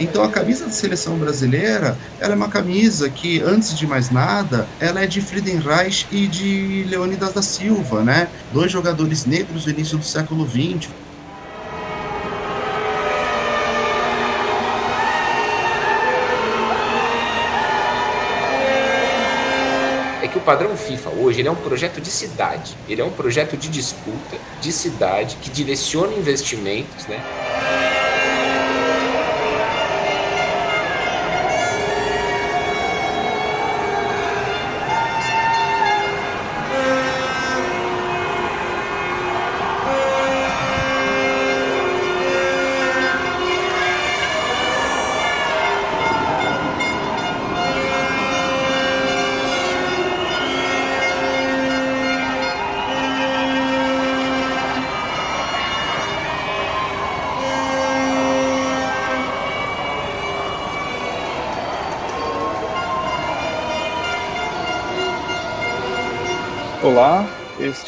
Então a camisa da seleção brasileira, ela é uma camisa que, antes de mais nada, ela é de Friedenreich e de Leônidas da Silva, né? Dois jogadores negros do início do século XX. é que o padrão FIFA hoje é um projeto de cidade, ele é um projeto de disputa, de cidade, que direciona investimentos, né?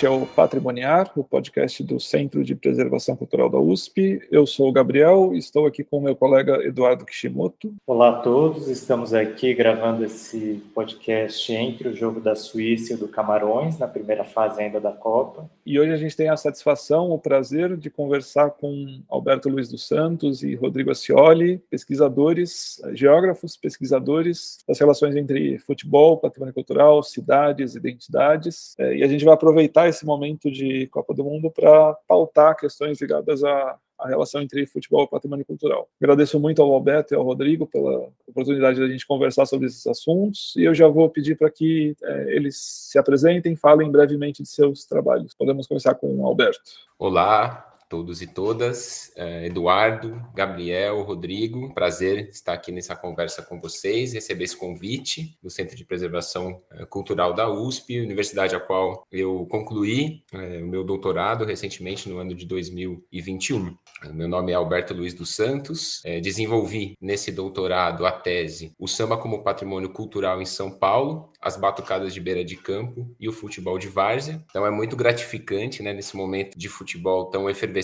Este é o Patrimoniar, o podcast do Centro de Preservação Cultural da USP. Eu sou o Gabriel e estou aqui com o meu colega Eduardo Kishimoto. Olá a todos, estamos aqui gravando esse podcast entre o jogo da Suíça e do Camarões, na primeira fase ainda da Copa. E hoje a gente tem a satisfação, o prazer de conversar com Alberto Luiz dos Santos e Rodrigo Ascioli, pesquisadores, geógrafos, pesquisadores das relações entre futebol, patrimônio cultural, cidades, identidades. É, e a gente vai aproveitar aproveitar esse momento de Copa do Mundo para pautar questões ligadas à, à, relação entre futebol e patrimônio cultural. Agradeço muito ao Alberto e ao Rodrigo pela oportunidade de a gente conversar sobre esses assuntos e eu já vou pedir para que é, eles se apresentem, falem brevemente de seus trabalhos. Podemos começar com o Alberto. Olá, todos e todas. Uh, Eduardo, Gabriel, Rodrigo, prazer estar aqui nessa conversa com vocês, receber esse convite do Centro de Preservação uh, Cultural da USP, universidade a qual eu concluí uh, o meu doutorado recentemente no ano de 2021. Meu nome é Alberto Luiz dos Santos, desenvolvi nesse doutorado a tese O Samba como Patrimônio Cultural em São Paulo, as batucadas de beira de campo e o futebol de várzea. Então é muito gratificante, né, nesse momento de futebol tão efervescente,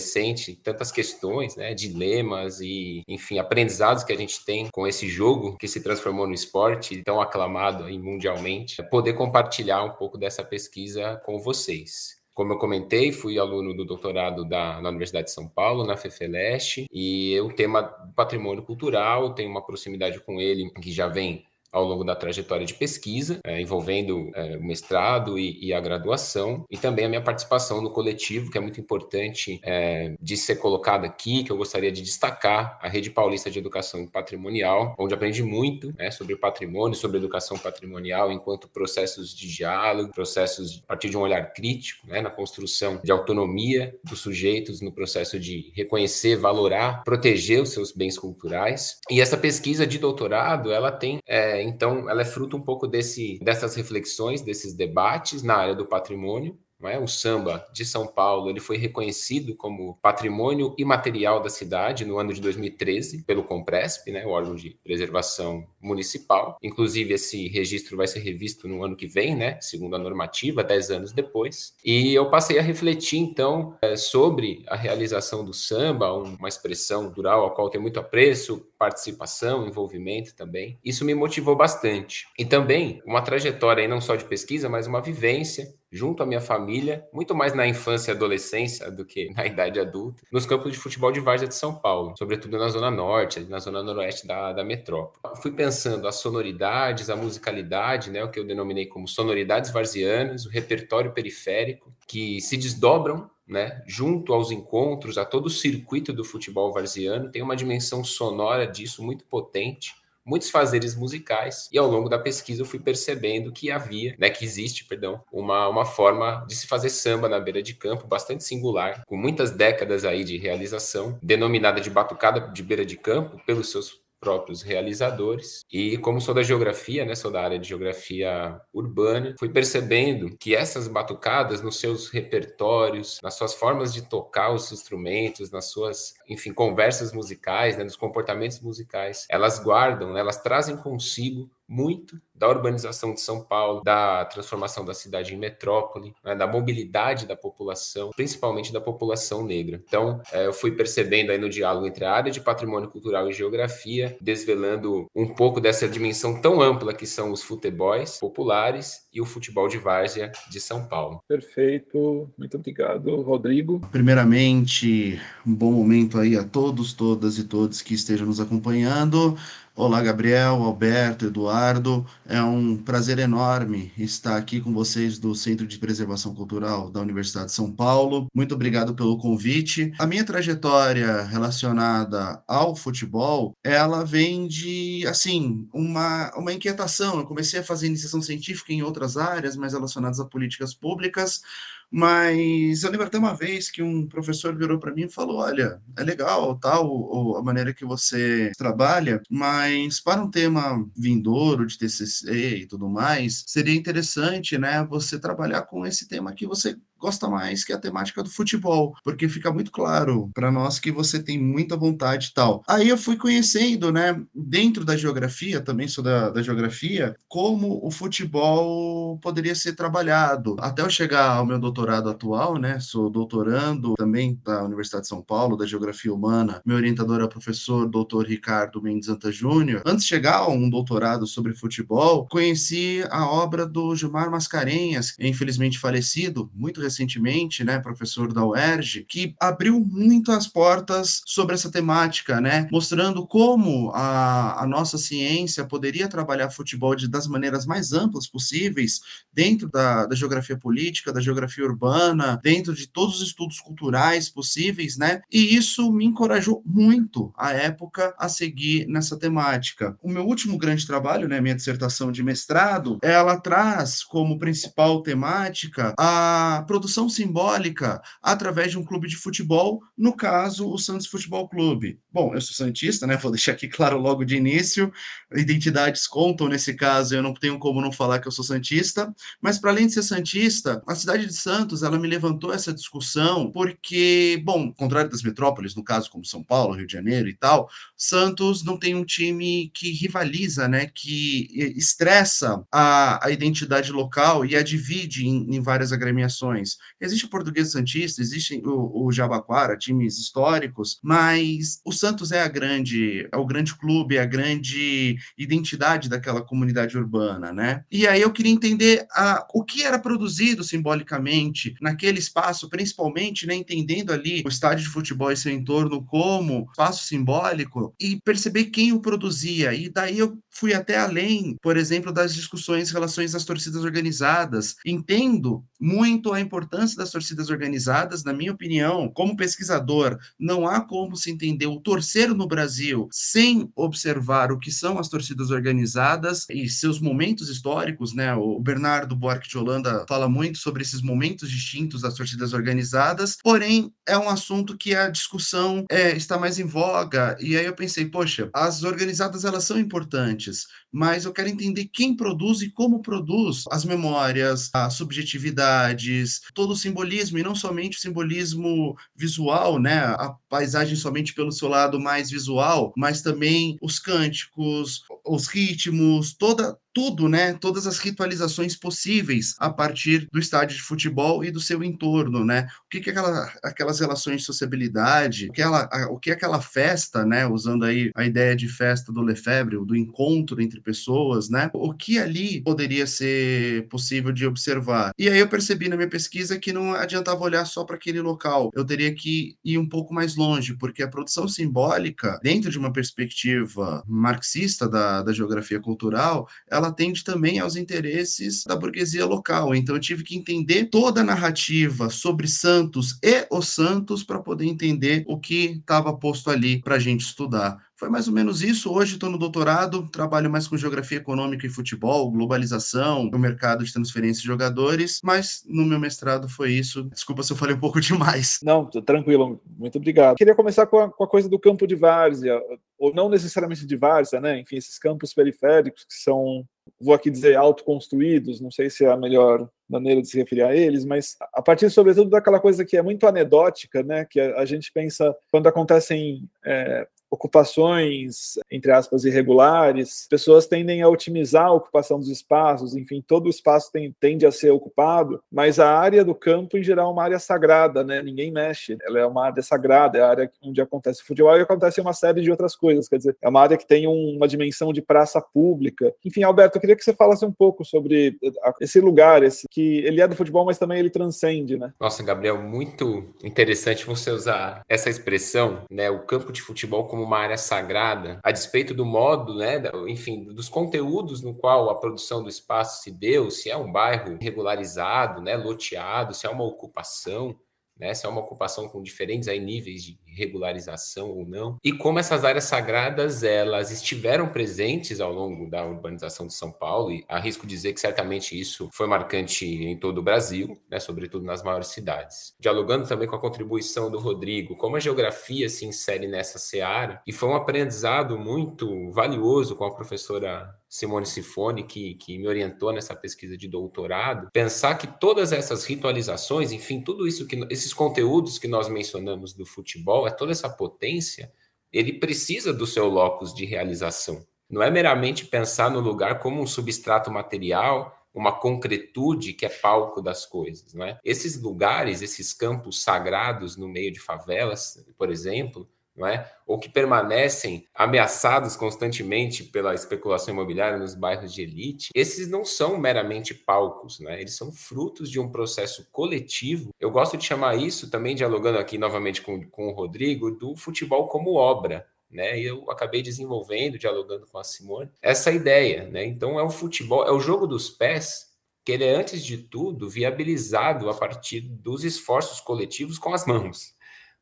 tantas questões, né, dilemas e, enfim, aprendizados que a gente tem com esse jogo que se transformou no esporte tão aclamado aí mundialmente, poder compartilhar um pouco dessa pesquisa com vocês. Como eu comentei, fui aluno do doutorado da, na Universidade de São Paulo, na FEFELESH, e o tema patrimônio cultural, tenho uma proximidade com ele que já vem ao longo da trajetória de pesquisa, é, envolvendo é, o mestrado e, e, a graduação, e também a minha participação no coletivo, que é muito importante é, de ser colocada aqui, que eu gostaria de destacar, a Rede Paulista de Educação Patrimonial, onde aprendi muito né, sobre patrimônio, sobre educação patrimonial, enquanto processos de diálogo, processos a partir de um olhar crítico, né, na construção de autonomia dos sujeitos, no processo de reconhecer, valorar, proteger os seus bens culturais. E essa pesquisa de doutorado, ela tem é, então, ela é fruto um pouco desse, dessas reflexões, desses debates na área do patrimônio, é? O samba de São Paulo ele foi reconhecido como patrimônio imaterial da cidade no ano de 2013 pelo Compresp, né, o órgão de preservação municipal. Inclusive, esse registro vai ser revisto no ano que vem, né, segundo a normativa, dez anos depois. E eu passei a refletir, então, é, sobre a realização do samba, uma expressão cultural ao qual tem muito apreço, participação, envolvimento também. Isso me motivou bastante. E também uma trajetória não só de pesquisa, mas uma vivência junto à minha família, muito mais na infância e adolescência do que na idade adulta, nos campos de futebol de várzea de São Paulo, sobretudo na zona norte, na zona noroeste da, da metrópole. Fui pensando as sonoridades, a musicalidade, né, o que eu denominei como sonoridades varzianas, o repertório periférico, que se desdobram né, junto aos encontros, a todo o circuito do futebol varziano, tem uma dimensão sonora disso muito potente muitos fazeres musicais e ao longo da pesquisa eu fui percebendo que havia, né, que existe, perdão, uma, uma forma de se fazer samba na beira de campo bastante singular, com muitas décadas aí de realização, denominada de batucada de beira de campo pelos seus próprios realizadores. E como sou da geografia, né, sou da área de geografia urbana, fui percebendo que essas batucadas nos seus repertórios, nas suas formas de tocar os instrumentos, nas suas, enfim, conversas musicais, né, nos comportamentos musicais, elas guardam, né, elas trazem consigo muito da urbanização de São Paulo, da transformação da cidade em metrópole, né, da mobilidade da população, principalmente da população negra. Então, é, eu fui percebendo aí no diálogo entre a área de patrimônio cultural e geografia, desvelando um pouco dessa dimensão tão ampla que são os futebols populares e o futebol de várzea de São Paulo. Perfeito, muito obrigado, Rodrigo. Primeiramente, um bom momento aí a todos, todas e todos que estejam nos acompanhando. Olá, Gabriel, Alberto, Eduardo. É um prazer enorme estar aqui com vocês do Centro de Preservação Cultural da Universidade de São Paulo. Muito obrigado pelo convite. A minha trajetória relacionada ao futebol, ela vem de, assim, uma, uma inquietação. Eu comecei a fazer iniciação científica em outras áreas, mais relacionadas a políticas públicas, mas eu lembro até uma vez que um professor virou para mim e falou: Olha, é legal tal a maneira que você trabalha, mas para um tema vindouro de TCC e tudo mais, seria interessante, né, você trabalhar com esse tema que você gosta mais, que a temática do futebol, porque fica muito claro para nós que você tem muita vontade e tal. Aí eu fui conhecendo, né, dentro da geografia, também sou da, da geografia, como o futebol poderia ser trabalhado. Até eu chegar ao meu doutorado atual, né, sou doutorando também da Universidade de São Paulo, da Geografia Humana. Meu orientador é o professor doutor Ricardo Mendes Anta Júnior. Antes de chegar a um doutorado sobre futebol, conheci a obra do Gilmar Mascarenhas, infelizmente falecido, muito recentemente, né, professor da UERJ, que abriu muito as portas sobre essa temática, né, mostrando como a, a nossa ciência poderia trabalhar futebol de, das maneiras mais amplas possíveis, dentro da, da geografia política, da geografia urbana, dentro de todos os estudos culturais possíveis, né, e isso me encorajou muito, à época, a seguir nessa temática. O meu último grande trabalho, né, minha dissertação de mestrado, ela traz como principal temática a produção simbólica através de um clube de futebol, no caso, o Santos Futebol Clube. Bom, eu sou santista, né? Vou deixar aqui claro logo de início. Identidades contam nesse caso, eu não tenho como não falar que eu sou santista, mas para além de ser santista, a cidade de Santos, ela me levantou essa discussão porque, bom, contrário das metrópoles, no caso como São Paulo, Rio de Janeiro e tal, Santos não tem um time que rivaliza, né, que estressa a, a identidade local e a divide em, em várias agremiações. Existe o Português Santista, existe o, o Jabaquara, times históricos, mas o Santos é a grande, é o grande clube, é a grande identidade daquela comunidade urbana, né? E aí eu queria entender a, o que era produzido simbolicamente naquele espaço, principalmente, né, entendendo ali o estádio de futebol e seu entorno como espaço simbólico e perceber quem o produzia. E daí eu fui até além, por exemplo, das discussões em relação às torcidas organizadas. Entendo muito a importância das torcidas organizadas, na minha opinião, como pesquisador, não há como se entender o torcer no Brasil sem observar o que são as torcidas organizadas e seus momentos históricos, né? O Bernardo Buarque de Holanda fala muito sobre esses momentos distintos das torcidas organizadas, porém é um assunto que a discussão é, está mais em voga e aí eu pensei, poxa, as organizadas elas são importantes, mas eu quero entender quem produz e como produz as memórias, as subjetividades, todo o simbolismo, e não somente o simbolismo visual, né? A paisagem somente pelo seu lado mais visual, mas também os cânticos, os ritmos, toda tudo, né? Todas as ritualizações possíveis a partir do estádio de futebol e do seu entorno, né? O que, que aquela, aquelas relações de sociabilidade, aquela, o que aquela festa, né? Usando aí a ideia de festa do Lefebvre, do encontro entre pessoas, né? O que ali poderia ser possível de observar. E aí eu percebi na minha pesquisa que não adiantava olhar só para aquele local, eu teria que ir um pouco mais longe, porque a produção simbólica, dentro de uma perspectiva marxista da, da geografia cultural, ela atende também aos interesses da burguesia local. Então eu tive que entender toda a narrativa sobre Santos e os Santos para poder entender o que estava posto ali para a gente estudar. Foi mais ou menos isso. Hoje estou no doutorado, trabalho mais com geografia econômica e futebol, globalização, o mercado de transferência de jogadores, mas no meu mestrado foi isso. Desculpa se eu falei um pouco demais. Não, tranquilo, muito obrigado. Queria começar com a, com a coisa do campo de várzea, ou não necessariamente de várzea, né? Enfim, esses campos periféricos que são vou aqui dizer autoconstruídos, não sei se é a melhor maneira de se referir a eles, mas a partir, sobretudo, daquela coisa que é muito anedótica, né, que a, gente pensa quando acontecem é, ocupações, entre aspas, irregulares, pessoas tendem a otimizar a ocupação dos espaços, enfim, todo o espaço tem, tende a ser ocupado, mas a área do campo, em geral, é uma área sagrada, né? Ninguém mexe, ela é uma área sagrada, é a área onde acontece futebol e acontece uma série de outras coisas, quer dizer, é uma área que tem um, uma dimensão de praça pública. Enfim, Alberto, eu queria que você falasse um pouco sobre esse lugar, esse que ele é do futebol, mas também ele transcende, né? Nossa, Gabriel, muito interessante você usar essa expressão, né? O campo de futebol como uma área sagrada, a despeito do modo, né? Enfim, dos conteúdos no qual a produção do espaço se deu, se é um bairro regularizado, né? Loteado, se é uma ocupação né? Se é uma ocupação com diferentes aí, níveis de regularização ou não. E como essas áreas sagradas elas estiveram presentes ao longo da urbanização de São Paulo, e arrisco dizer que certamente isso foi marcante em todo o Brasil, né? sobretudo nas maiores cidades. Dialogando também com a contribuição do Rodrigo, como a geografia se insere nessa seara, e foi um aprendizado muito valioso com a professora Simone Sifone, que, que me orientou nessa pesquisa de doutorado, pensar que todas essas ritualizações, enfim, tudo isso que esses conteúdos que nós mencionamos do futebol, é toda essa potência, ele precisa do seu locus de realização. Não é meramente pensar no lugar como um substrato material, uma concretude que é palco das coisas, não é? Esses lugares, esses campos sagrados no meio de favelas, por exemplo, é? ou que permanecem ameaçados constantemente pela especulação imobiliária nos bairros de elite, esses não são meramente palcos, né? eles são frutos de um processo coletivo. Eu gosto de chamar isso, também dialogando aqui novamente com, com o Rodrigo, do futebol como obra. Né? Eu acabei desenvolvendo, dialogando com a Simone, essa ideia. Né? Então, é o futebol, é o jogo dos pés que ele é, antes de tudo, viabilizado a partir dos esforços coletivos com as mãos.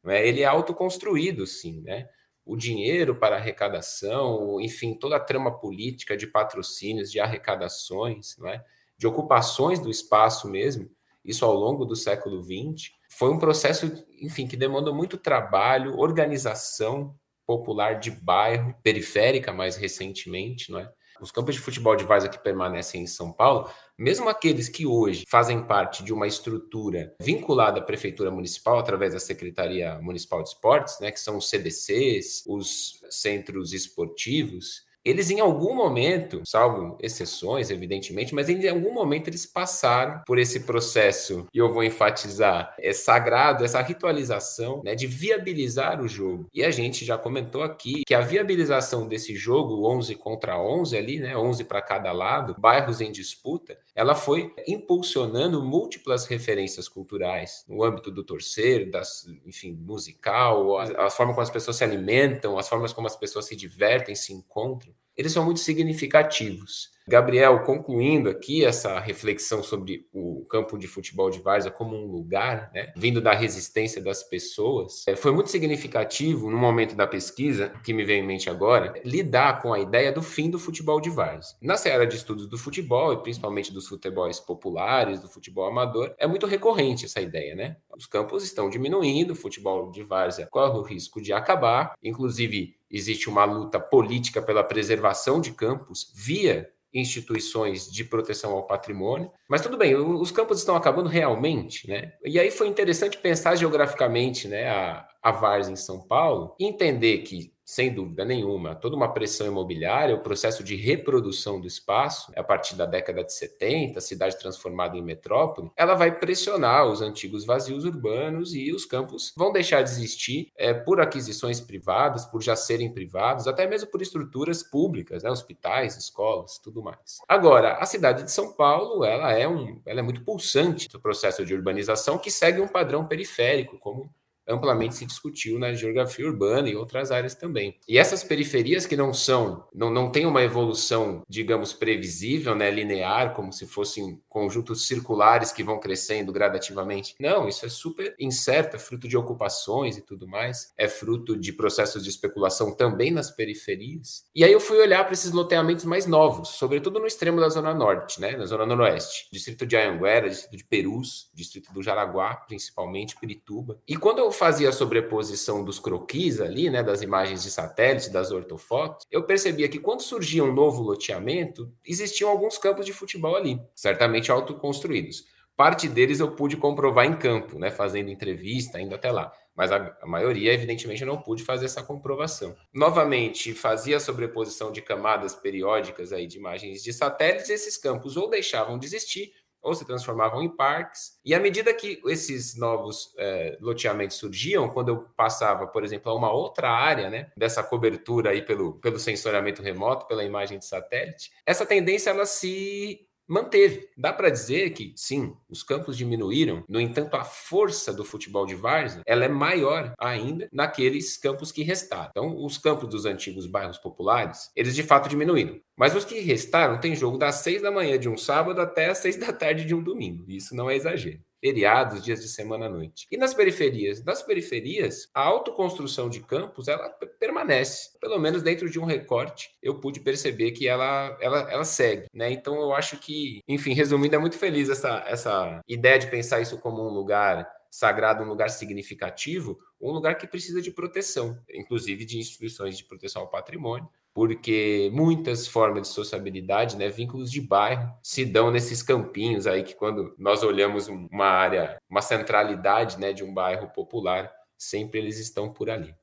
Né? Ele é autoconstruído, sim, né? O dinheiro para arrecadação, enfim, toda a trama política de patrocínios, de arrecadações, é? de ocupações do espaço mesmo, isso ao longo do século XX, foi um processo, enfim, que demandou muito trabalho, organização popular de bairro, periférica mais recentemente, não é? Os campos de futebol de várzea que permanecem em São Paulo mesmo aqueles que hoje fazem parte de uma estrutura vinculada à prefeitura municipal através da Secretaria Municipal de Esportes, né, que são os CDCs, os centros esportivos, eles em algum momento, salvo exceções, evidentemente, mas em algum momento eles passaram por esse processo, e eu vou enfatizar, é sagrado, essa ritualização né, de viabilizar o jogo. E a gente já comentou aqui que a viabilização desse jogo, 11 contra 11 ali, né, 11 para cada lado, bairros em disputa, ela foi impulsionando múltiplas referências culturais no âmbito do torcer, das, enfim, musical, a, a forma como as pessoas se alimentam, as formas como as pessoas se divertem, se encontram eles são muito significativos. Gabriel, concluindo aqui essa reflexão sobre o campo de futebol de Várzea como um lugar, né, vindo da resistência das pessoas, é, foi muito significativo no momento da pesquisa, que me vem em mente agora, lidar com a ideia do fim do futebol de Várzea. Na seara de estudos do futebol, e principalmente dos futebols populares, do futebol amador, é muito recorrente essa ideia, né? Os campos estão diminuindo, o futebol de Várzea corre o risco de acabar, inclusive existe uma luta política pela preservação de campos via instituições de proteção ao patrimônio. Mas tudo bem, os campos estão acabando realmente, né? E aí foi interessante pensar geograficamente, né, a, a Vars em São Paulo, entender que sem dúvida nenhuma, toda uma pressão imobiliária, o processo de reprodução do espaço, a partir da década de 70, a cidade transformada em metrópole, ela vai pressionar os antigos vazios urbanos e os campos vão deixar de existir é, por aquisições privadas, por já serem privados, até mesmo por estruturas públicas, né, hospitais, escolas, tudo mais. Agora, a cidade de São Paulo, ela é, um, ela é muito pulsante no processo de urbanização que segue um padrão periférico, como amplamente se discutiu na geografia urbana e outras áreas também. E essas periferias que não são, não, não têm uma evolução, digamos, previsível, né, linear, como se fossem conjuntos circulares que vão crescendo gradativamente. Não, isso é super incerto, é fruto de ocupações e tudo mais, é fruto de processos de especulação também nas periferias. E aí eu fui olhar para esses loteamentos mais novos, sobretudo no extremo da Zona Norte, né, na Zona Noroeste, distrito de Anhanguera, distrito de Perus, distrito do Jaraguá, principalmente, Pirituba. E quando eu fazia a sobreposição dos croquis ali, né, das imagens de satélite, das ortofotos, eu percebia que quando surgia um novo loteamento, existiam alguns campos de futebol ali, certamente autoconstruídos. Parte deles eu pude comprovar em campo, né, fazendo entrevista, indo até lá. mas a, a maioria, evidentemente, não pude fazer essa comprovação. Novamente, fazia a sobreposição de camadas periódicas aí de imagens de satélites, esses campos ou deixavam de existir ou se transformavam em parques. E à medida que esses novos é, loteamentos surgiam, quando eu passava, por exemplo, a uma outra área, né, dessa cobertura aí pelo, pelo sensoriamento remoto, pela imagem de satélite, essa tendência ela se manteve. Dá para dizer que sim, os campos diminuíram, no entanto, a força do futebol de várzea ela é maior ainda naqueles campos que restaram. Então, os campos dos antigos bairros populares, eles de fato diminuíram. Mas os que restaram tem jogo das seis da manhã de um sábado até as seis da tarde de um domingo. Isso não é exagero feriados, dias de semana à noite. E nas periferias? Nas periferias, a autoconstrução de campos, ela permanece. Pelo menos dentro de um recorte, eu pude perceber que ela, ela, ela segue, né? Então eu acho que, enfim, resumindo, é muito feliz essa, essa ideia de pensar isso como um lugar sagrado, um lugar significativo, um lugar que precisa de proteção, inclusive de instituições de proteção ao patrimônio, porque muitas formas de sociabilidade, né, vínculos de bairro, se dão nesses campinhos aí que quando nós olhamos uma área, uma centralidade, né, de um bairro popular, sempre eles estão por ali.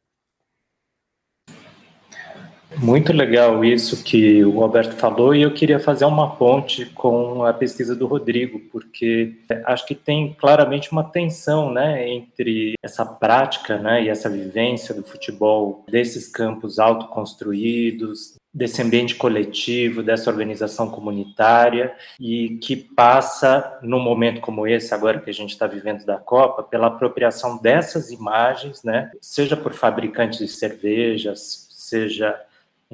Muito legal isso que o Roberto falou, e eu queria fazer uma ponte com a pesquisa do Rodrigo, porque acho que tem claramente uma tensão né, entre essa prática né, e essa vivência do futebol, desses campos autoconstruídos, desse ambiente coletivo, dessa organização comunitária, e que passa, num momento como esse, agora que a gente está vivendo da Copa, pela apropriação dessas imagens, né, seja por fabricantes de cervejas, seja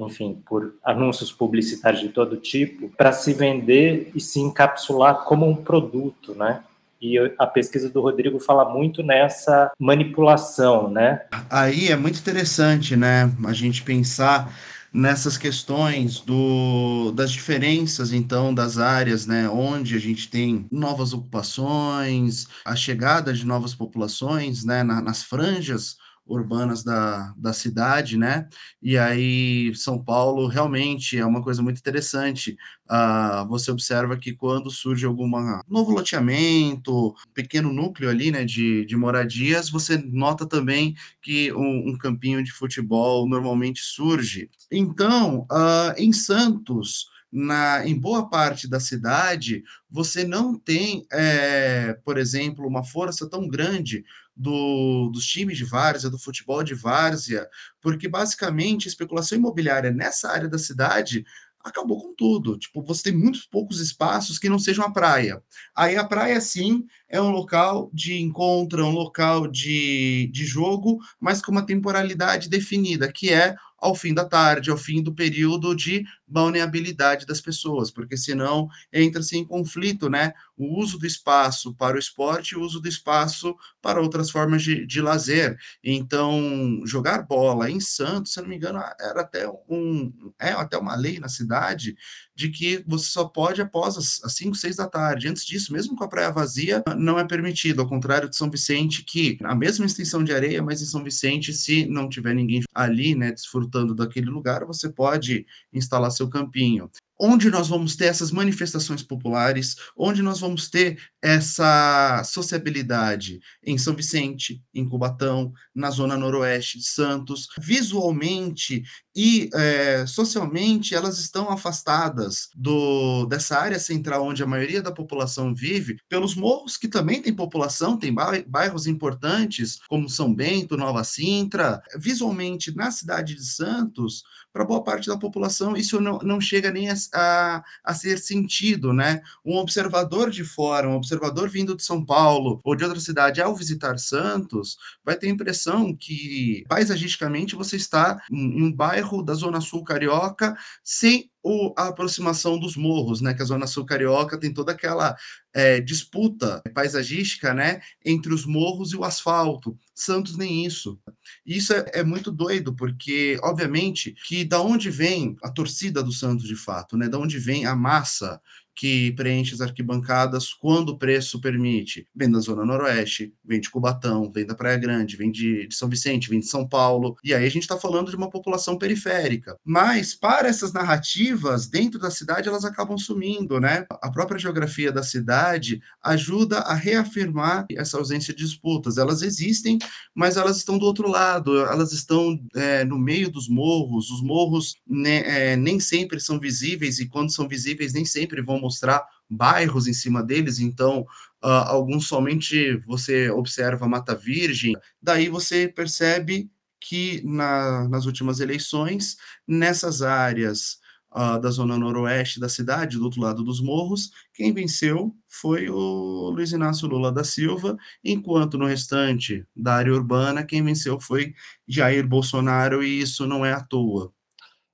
enfim, por anúncios publicitários de todo tipo, para se vender e se encapsular como um produto, né? E a pesquisa do Rodrigo fala muito nessa manipulação, né? Aí é muito interessante, né? A gente pensar nessas questões do, das diferenças, então, das áreas, né, onde a gente tem novas ocupações, a chegada de novas populações, né, na, nas franjas urbanas da, da cidade, né? E aí, São Paulo realmente é uma coisa muito interessante. Uh, você observa que quando surge algum novo loteamento, pequeno núcleo ali, né, de, de moradias, você nota também que um, um campinho de futebol normalmente surge. Então, uh, em Santos, na, em boa parte da cidade, você não tem, é, por exemplo, uma força tão grande do, dos times de várzea, do futebol de várzea, porque basicamente a especulação imobiliária nessa área da cidade acabou com tudo. Tipo, você tem muitos poucos espaços que não sejam a praia. Aí a praia, sim, é um local de encontro, é um local de, de jogo, mas com uma temporalidade definida, que é ao fim da tarde, ao fim do período de balneabilidade das pessoas, porque senão entra-se em conflito, né? O uso do espaço para o esporte e o uso do espaço para outras formas de, de lazer. Então, jogar bola em Santos, se não me engano, era até um é até uma lei na cidade de que você só pode após as 5, 6 da tarde. Antes disso, mesmo com a praia vazia, não é permitido, ao contrário de São Vicente, que a mesma extensão de areia, mas em São Vicente, se não tiver ninguém ali, né, desfrutando daquele lugar, você pode instalar seu campinho onde nós vamos ter essas manifestações populares, onde nós vamos ter essa sociabilidade em São Vicente, em Cubatão, na zona noroeste de Santos. Visualmente e é, socialmente, elas estão afastadas do, dessa área central onde a maioria da população vive, pelos morros que também tem população, tem bairros importantes, como São Bento, Nova Sintra. Visualmente, na cidade de Santos, para boa parte da população, isso não, não chega nem a, a, a, ser sentido, né? Um observador de fora, um observador vindo de São Paulo ou de outra cidade, ao visitar Santos, vai ter a impressão que, paisagisticamente, você está em um bairro da Zona Sul Carioca sem o, a aproximação dos morros, né? Que a Zona Sul Carioca tem toda aquela é, disputa paisagística, né? Entre os morros e o asfalto. Santos nem isso. Isso é, é, muito doido, porque, obviamente, que da onde vem a torcida do Santos de fato, né? Da onde vem a massa que preenche as arquibancadas quando o preço permite. Vem da Zona Noroeste, vem de Cubatão, vem da Praia Grande, vem de, de São Vicente, vem de São Paulo. E aí a gente está falando de uma população periférica. Mas, para essas narrativas, dentro da cidade elas acabam sumindo, né? A própria geografia da cidade ajuda a reafirmar essa ausência de disputas. Elas existem, mas elas estão do outro lado, elas estão é, no meio dos morros. Os morros né, é, nem sempre são visíveis e quando são visíveis nem sempre vão mostrar bairros em cima deles. Então, uh, alguns somente você observa Mata Virgem. Daí você percebe que na, nas últimas eleições, nessas áreas uh, da zona noroeste da cidade, do outro lado dos morros, quem venceu foi o Luiz Inácio Lula da Silva, enquanto no restante da área urbana, quem venceu foi Jair Bolsonaro, e isso não é à toa.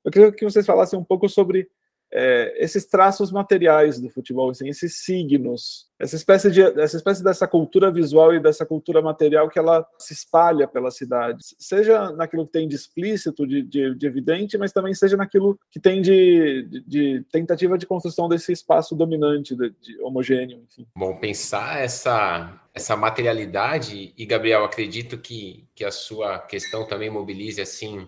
Eu queria que vocês falassem um pouco sobre é, esses traços materiais do futebol, assim, esses signos, essa espécie, de, essa espécie dessa cultura visual e dessa cultura material que ela se espalha pela cidade, seja naquilo que tem de explícito, de, de, de evidente, mas também seja naquilo que tem de, de tentativa de construção desse espaço dominante, de, homogêneo. Enfim. Bom, pensar essa, essa materialidade, e Gabriel, acredito que, que a sua questão também mobilize assim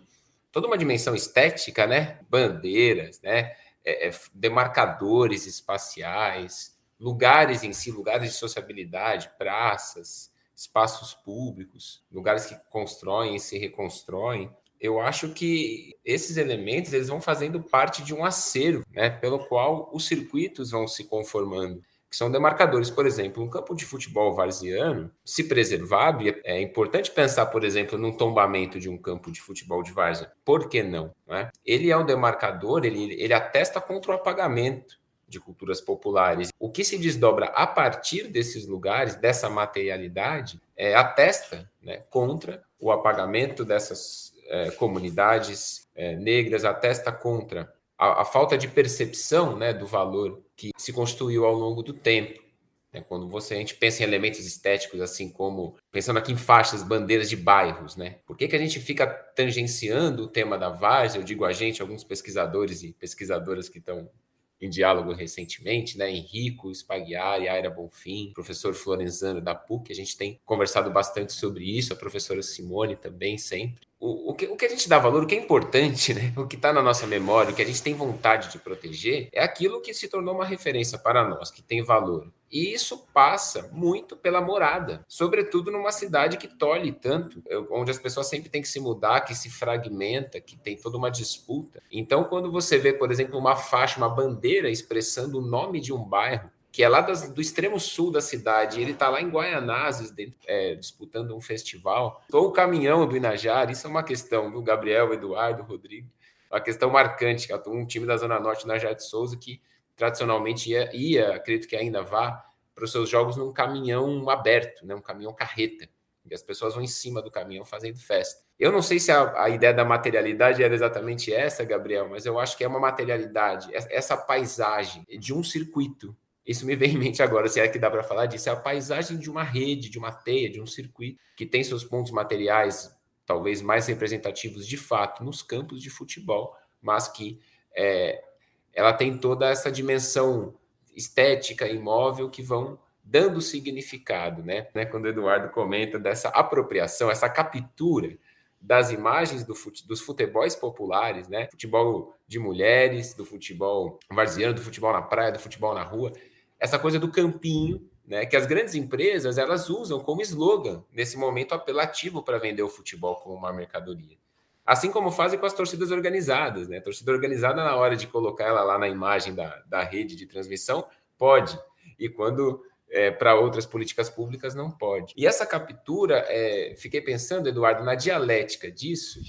toda uma dimensão estética, né? Bandeiras, né? É, é demarcadores espaciais, lugares em si, lugares de sociabilidade, praças, espaços públicos, lugares que constroem e se reconstroem. Eu acho que esses elementos eles vão fazendo parte de um acervo, né, pelo qual os circuitos vão se conformando que são demarcadores. Por exemplo, um campo de futebol varziano, se preservado, e é importante pensar, por exemplo, num tombamento de um campo de futebol de várzea. Por que não? Né? Ele é um demarcador, ele, ele atesta contra o apagamento de culturas populares. O que se desdobra a partir desses lugares, dessa materialidade, é, atesta né, contra o apagamento dessas é, comunidades é, negras, atesta contra a, a falta de percepção né, do valor que se construiu ao longo do tempo. Né? Quando você, a gente pensa em elementos estéticos, assim como, pensando aqui em faixas, bandeiras de bairros, né? Por que, que a gente fica tangenciando o tema da várzea? Eu digo a gente, alguns pesquisadores e pesquisadoras que estão em diálogo recentemente, né? Henrico Spaghiari, Aira Bonfim, professor Florenzano da PUC, a gente tem conversado bastante sobre isso, a professora Simone também sempre o, o, que, o que a gente dá valor, o que é importante, né? o que está na nossa memória, o que a gente tem vontade de proteger, é aquilo que se tornou uma referência para nós, que tem valor. E isso passa muito pela morada, sobretudo numa cidade que tolhe tanto, onde as pessoas sempre têm que se mudar, que se fragmenta, que tem toda uma disputa. Então, quando você vê, por exemplo, uma faixa, uma bandeira expressando o nome de um bairro, que é lá das, do extremo sul da cidade, ele está lá em Guaianazes, dentro, é, disputando um festival. O caminhão do Inajara, isso é uma questão, viu, Gabriel, Eduardo, Rodrigo? Uma questão marcante, um time da Zona Norte, Najá de Souza, que tradicionalmente ia, ia, acredito que ainda vá, para os seus jogos num caminhão aberto, né, um caminhão carreta. E as pessoas vão em cima do caminhão fazendo festa. Eu não sei se a, a, ideia da materialidade era exatamente essa, Gabriel, mas eu acho que é uma materialidade, essa paisagem de um circuito isso me vem em mente agora, se é que dá para falar disso, é a paisagem de uma rede, de uma teia, de um circuito, que tem seus pontos materiais talvez mais representativos de fato nos campos de futebol, mas que é, ela tem toda essa dimensão estética, imóvel, que vão dando significado, né? né? Quando o Eduardo comenta dessa apropriação, essa captura das imagens do fute, dos futebols populares, né? Futebol de mulheres, do futebol varziano, do futebol na praia, do futebol na rua, essa coisa do campinho, né, que as grandes empresas elas usam como slogan nesse momento apelativo para vender o futebol como uma mercadoria. Assim como fazem com as torcidas organizadas, né? A torcida organizada, na hora de colocar ela lá na imagem da, da rede de transmissão, pode. E quando é, para outras políticas públicas, não pode. E essa captura, é, fiquei pensando, Eduardo, na dialética disso,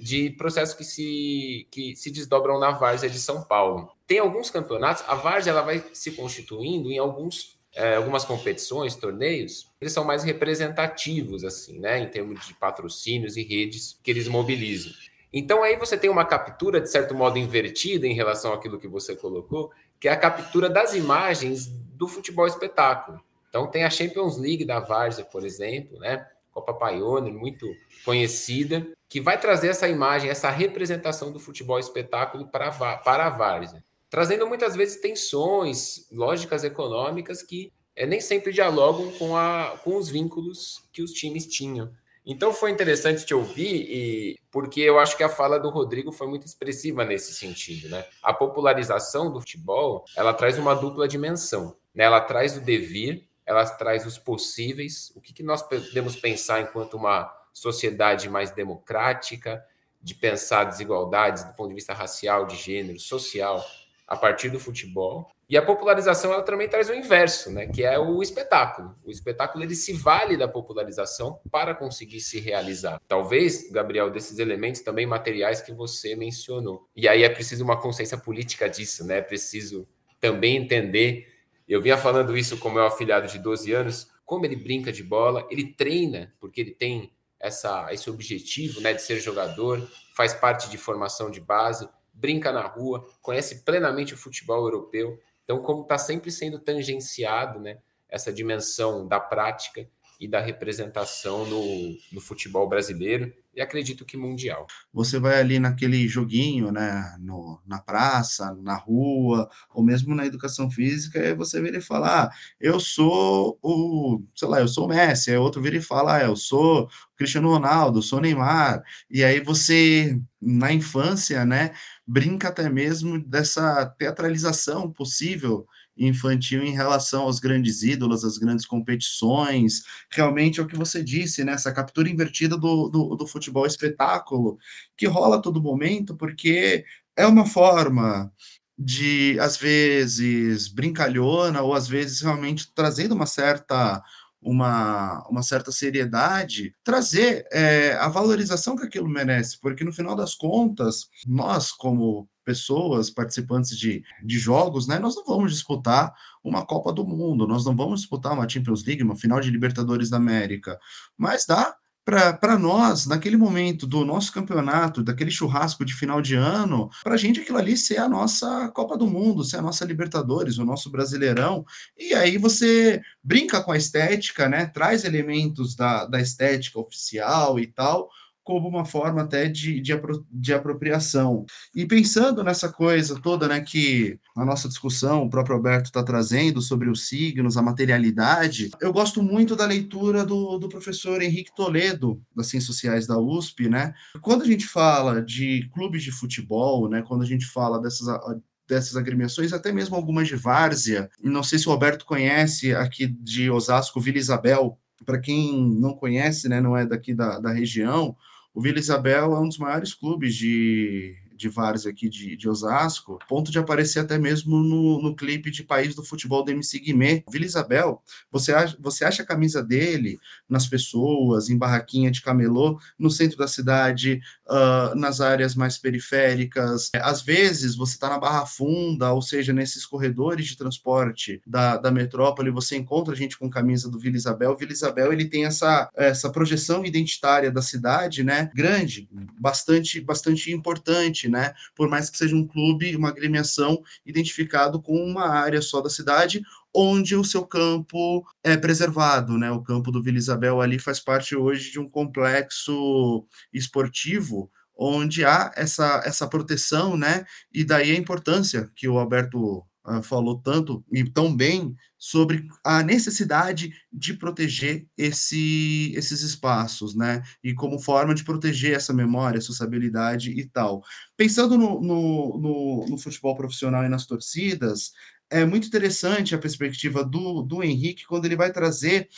de processos que se, que se desdobram na várzea de São Paulo. Tem alguns campeonatos, a várzea ela vai se constituindo em alguns, é, algumas competições, torneios, eles são mais representativos, assim, né, em termos de patrocínios e redes que eles mobilizam. Então aí você tem uma captura, de certo modo, invertida em relação àquilo que você colocou, que é a captura das imagens do futebol espetáculo. Então tem a Champions League da Várzea, por exemplo, né? Copa Paione, muito conhecida, que vai trazer essa imagem, essa representação do futebol espetáculo para, para a Várzea, trazendo muitas vezes tensões, lógicas econômicas que é, nem sempre dialogam com, a, com os vínculos que os times tinham. Então foi interessante te ouvir, e porque eu acho que a fala do Rodrigo foi muito expressiva nesse sentido, né? A popularização do futebol, ela traz uma dupla dimensão, né? Ela traz o devir, ela traz os possíveis, o que, que nós podemos pensar enquanto uma sociedade mais democrática, de pensar desigualdades do ponto de vista racial, de gênero, social, a partir do futebol. E a popularização ela também traz o inverso, né, que é o espetáculo. O espetáculo ele se vale da popularização para conseguir se realizar. Talvez, Gabriel, desses elementos também materiais que você mencionou. E aí é preciso uma consciência política disso, né? É preciso também entender. Eu vinha falando isso com meu afilhado de 12 anos, como ele brinca de bola, ele treina porque ele tem essa, esse objetivo né, de ser jogador, faz parte de formação de base, brinca na rua, conhece plenamente o futebol europeu. Então, como está sempre sendo tangenciado né, essa dimensão da prática e da representação no, no futebol brasileiro e acredito que mundial. Você vai ali naquele joguinho, né, no, na praça, na rua, ou mesmo na educação física, e você vira e fala, ah, eu sou o, sei lá, eu sou o Messi, aí outro vira e fala, ah, eu sou o Cristiano Ronaldo, sou o Neymar, e aí você, na infância, né, brinca até mesmo dessa teatralização possível infantil em relação aos grandes ídolos, às grandes competições. Realmente é o que você disse, né? Essa captura invertida do, do, do futebol espetáculo, que rola a todo momento, porque é uma forma de, às vezes, brincalhona, ou às vezes realmente trazendo uma certa uma, uma certa seriedade, trazer é, a valorização que aquilo merece, porque no final das contas, nós, como pessoas, participantes de, de jogos, né, nós não vamos disputar uma Copa do Mundo, nós não vamos disputar uma Champions League, uma final de Libertadores da América, mas dá para nós, naquele momento do nosso campeonato, daquele churrasco de final de ano, para a gente aquilo ali ser a nossa Copa do Mundo, ser a nossa Libertadores, o nosso Brasileirão. E aí você brinca com a estética, né? Traz elementos da, da estética oficial e tal, como uma forma até de, de, apro de, apropriação. E pensando nessa coisa toda, né, que a nossa discussão, o próprio Alberto está trazendo sobre os signos, a materialidade, eu gosto muito da leitura do, do professor Henrique Toledo, das Ciências Sociais da USP, né? Quando a gente fala de clubes de futebol, né, quando a gente fala dessas dessas agremiações, até mesmo algumas de várzea. Não sei se o Alberto conhece aqui de Osasco, Vila Isabel. Para quem não conhece, né, não é daqui da, da região, o Vila Isabel é um dos maiores clubes de, de várzea aqui de, de Osasco, ponto de aparecer até mesmo no, no clipe de País do Futebol do MC Guimê. Vila Isabel, você acha, você acha a camisa dele nas pessoas, em barraquinha de camelô, no centro da cidade, uh, nas áreas mais periféricas. Às vezes você está na Barra Funda, ou seja, nesses corredores de transporte da, da metrópole, você encontra gente com camisa do Vila Isabel. Vila Isabel ele tem essa, essa projeção identitária da cidade, né? Grande, bastante, bastante importante, né? Por mais que seja um clube, uma agremiação identificado com uma área só da cidade, onde o seu campo é preservado, né? O campo do Vila Isabel ali faz parte hoje de um complexo esportivo onde há essa, essa proteção, né? E daí a importância que o Alberto uh, falou tanto e tão bem sobre a necessidade de proteger esse, esses espaços, né? E como forma de proteger essa memória, essa sociabilidade e tal. Pensando no, no, no, no futebol profissional e nas torcidas, é muito interessante a perspectiva do, do Henrique quando ele vai trazer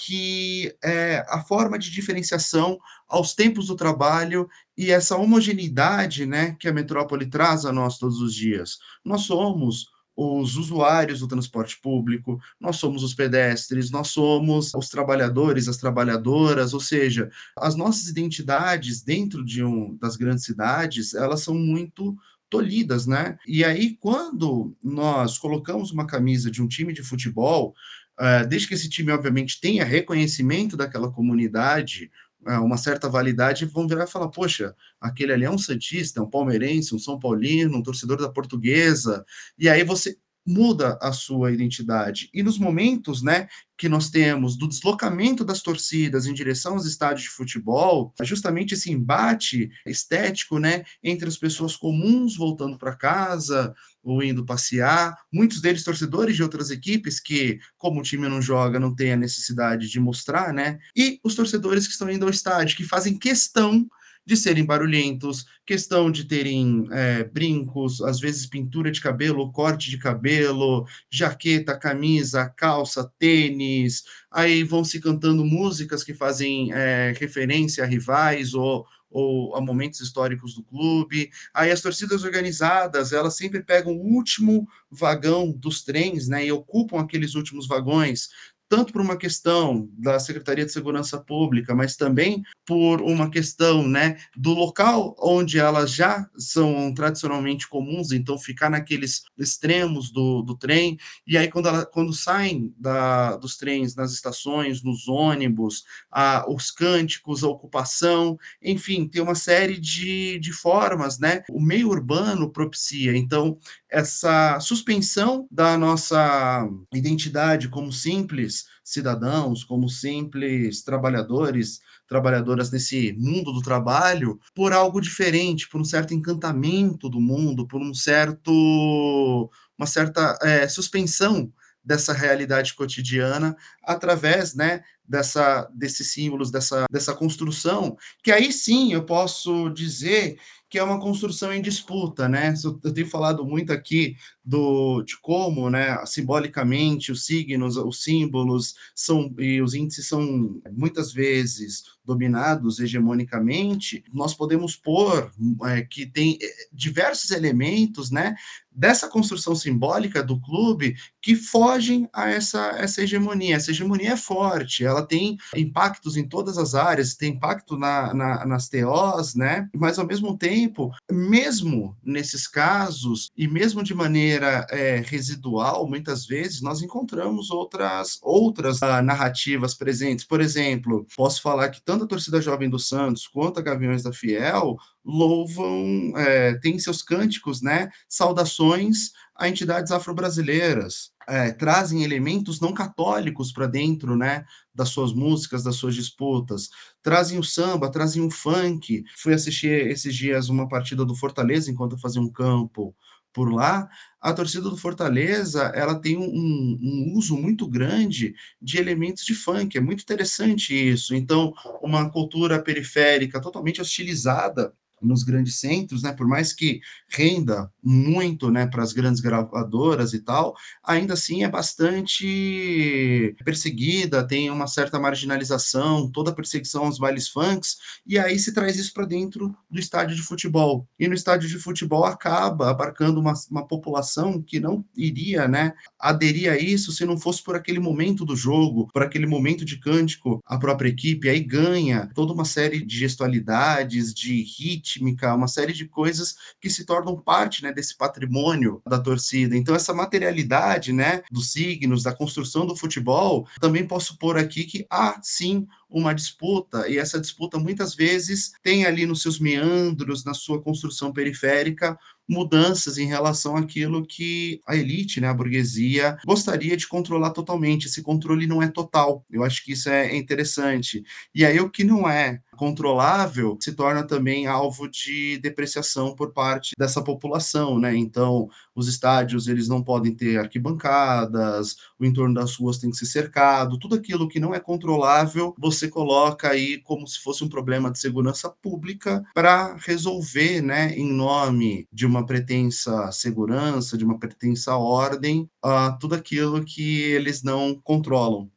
que é, a forma de diferenciação aos tempos do trabalho e essa homogeneidade né, que a metrópole traz a nós todos os dias. Nós somos os usuários do transporte público, nós somos os pedestres, nós somos os trabalhadores, as trabalhadoras, ou seja, as nossas identidades dentro de um das grandes cidades, elas são muito tolhidas, né? E aí, quando nós colocamos uma camisa de um time de futebol, uh, desde que esse time, obviamente, tenha reconhecimento daquela comunidade, uma certa validade, vão virar e falar: poxa, aquele ali é um Santista, é um palmeirense, um São Paulino, um torcedor da portuguesa. E aí você muda a sua identidade. E nos momentos, né, que nós temos do deslocamento das torcidas em direção aos estádios de futebol, justamente esse embate estético, né, entre as pessoas comuns voltando para casa ou indo passear, muitos deles torcedores de outras equipes que, como o time não joga, não tem a necessidade de mostrar, né, e os torcedores que estão indo ao estádio, que fazem questão de serem barulhentos, questão de terem é, brincos, às vezes pintura de cabelo, corte de cabelo, jaqueta, camisa, calça, tênis, aí vão se cantando músicas que fazem é, referência a rivais ou ou a momentos históricos do clube. Aí as torcidas organizadas, elas sempre pegam o último vagão dos trens, né, e ocupam aqueles últimos vagões tanto por uma questão da Secretaria de Segurança Pública, mas também por uma questão né, do local onde elas já são tradicionalmente comuns, então ficar naqueles extremos do, do trem, e aí quando, ela, quando saem da, dos trens nas estações, nos ônibus, a, os cânticos, a ocupação, enfim, tem uma série de, de formas, né? O meio urbano propicia, então, essa suspensão da nossa identidade como simples cidadãos, como simples trabalhadores, trabalhadoras nesse mundo do trabalho, por algo diferente, por um certo encantamento do mundo, por um certo uma certa é, suspensão dessa realidade cotidiana através, né, dessa desses símbolos, dessa dessa construção, que aí sim eu posso dizer que é uma construção em disputa, né? Eu tenho falado muito aqui do, de como, né, simbolicamente, os signos, os símbolos são e os índices são muitas vezes dominados hegemonicamente, nós podemos pôr é, que tem é, diversos elementos, né, dessa construção simbólica do clube que fogem a essa, essa hegemonia. Essa hegemonia é forte, ela tem impactos em todas as áreas, tem impacto na, na, nas TOs, né? Mas ao mesmo tempo, mesmo nesses casos, e mesmo de maneira é, residual, muitas vezes, nós encontramos outras, outras uh, narrativas presentes. Por exemplo, posso falar que tanto a torcida jovem do Santos quanto a Gaviões da Fiel louvam, é, têm seus cânticos, né? Saudações a entidades afro-brasileiras. É, trazem elementos não católicos para dentro né, das suas músicas, das suas disputas, trazem o samba, trazem o funk. Fui assistir esses dias uma partida do Fortaleza enquanto eu fazia um campo por lá, a torcida do Fortaleza ela tem um, um, uso muito grande de elementos de funk, é muito interessante isso. Então, uma cultura periférica totalmente hostilizada nos grandes centros, né, por mais que renda muito, né, para as grandes gravadoras e tal, ainda assim é bastante perseguida, tem uma certa marginalização, toda a perseguição aos bailes funks, e aí se traz isso para dentro do estádio de futebol. E no estádio de futebol acaba abarcando uma, uma população que não iria, né, aderir a isso se não fosse por aquele momento do jogo, por aquele momento de cântico, a própria equipe aí ganha toda uma série de gestualidades, de hit rítmica, uma série de coisas que se tornam parte né, desse patrimônio da torcida. Então, essa materialidade né, dos signos, da construção do futebol, também posso pôr aqui que há sim uma disputa, e essa disputa muitas vezes tem ali nos seus meandros, na sua construção periférica, mudanças em relação àquilo que a elite, né, a burguesia, gostaria de controlar totalmente. Esse controle não é total. Eu acho que isso é interessante. E aí o que não é controlável se torna também alvo de depreciação por parte dessa população, né? Então, os estádios eles não podem ter arquibancadas, o entorno das ruas tem que ser cercado, tudo aquilo que não é controlável, você coloca aí como se fosse um problema de segurança pública para resolver, né, em nome de uma pretensa segurança, de uma pretensa ordem, uh, tudo aquilo que eles não controlam.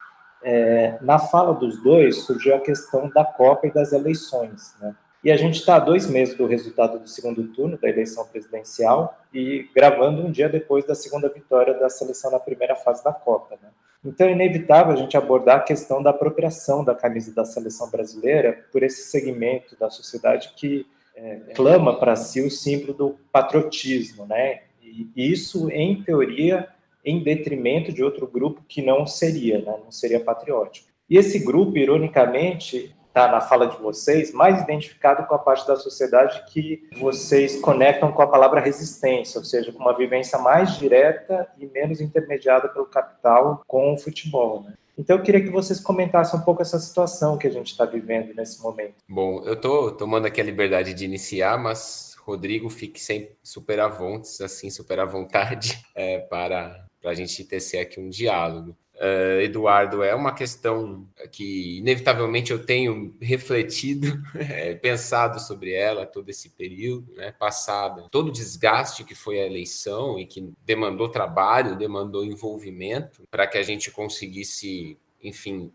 É, na fala dos dois surgiu a questão da Copa e das eleições, né? E a gente está dois meses do resultado do segundo turno da eleição presidencial e gravando um dia depois da segunda vitória da seleção na primeira fase da Copa, né? Então é inevitável a gente abordar a questão da apropriação da camisa da seleção brasileira por esse segmento da sociedade que é, clama para si o símbolo do patriotismo, né? E isso, em teoria, em detrimento de outro grupo que não seria, né? não seria patriótico. E esse grupo, ironicamente, está na fala de vocês, mais identificado com a parte da sociedade que vocês conectam com a palavra resistência, ou seja, com uma vivência mais direta e menos intermediada pelo capital com o futebol. Né? Então, eu queria que vocês comentassem um pouco essa situação que a gente está vivendo nesse momento. Bom, eu estou tomando aqui a liberdade de iniciar, mas Rodrigo, fique sempre super à vontade, assim, super à vontade é, para, para a gente tecer aqui um diálogo. Uh, Eduardo, é uma questão que inevitavelmente eu tenho refletido, é, pensado sobre ela todo esse período, né, passado, todo o desgaste que foi a eleição e que demandou trabalho, demandou envolvimento para que a gente conseguisse, enfim,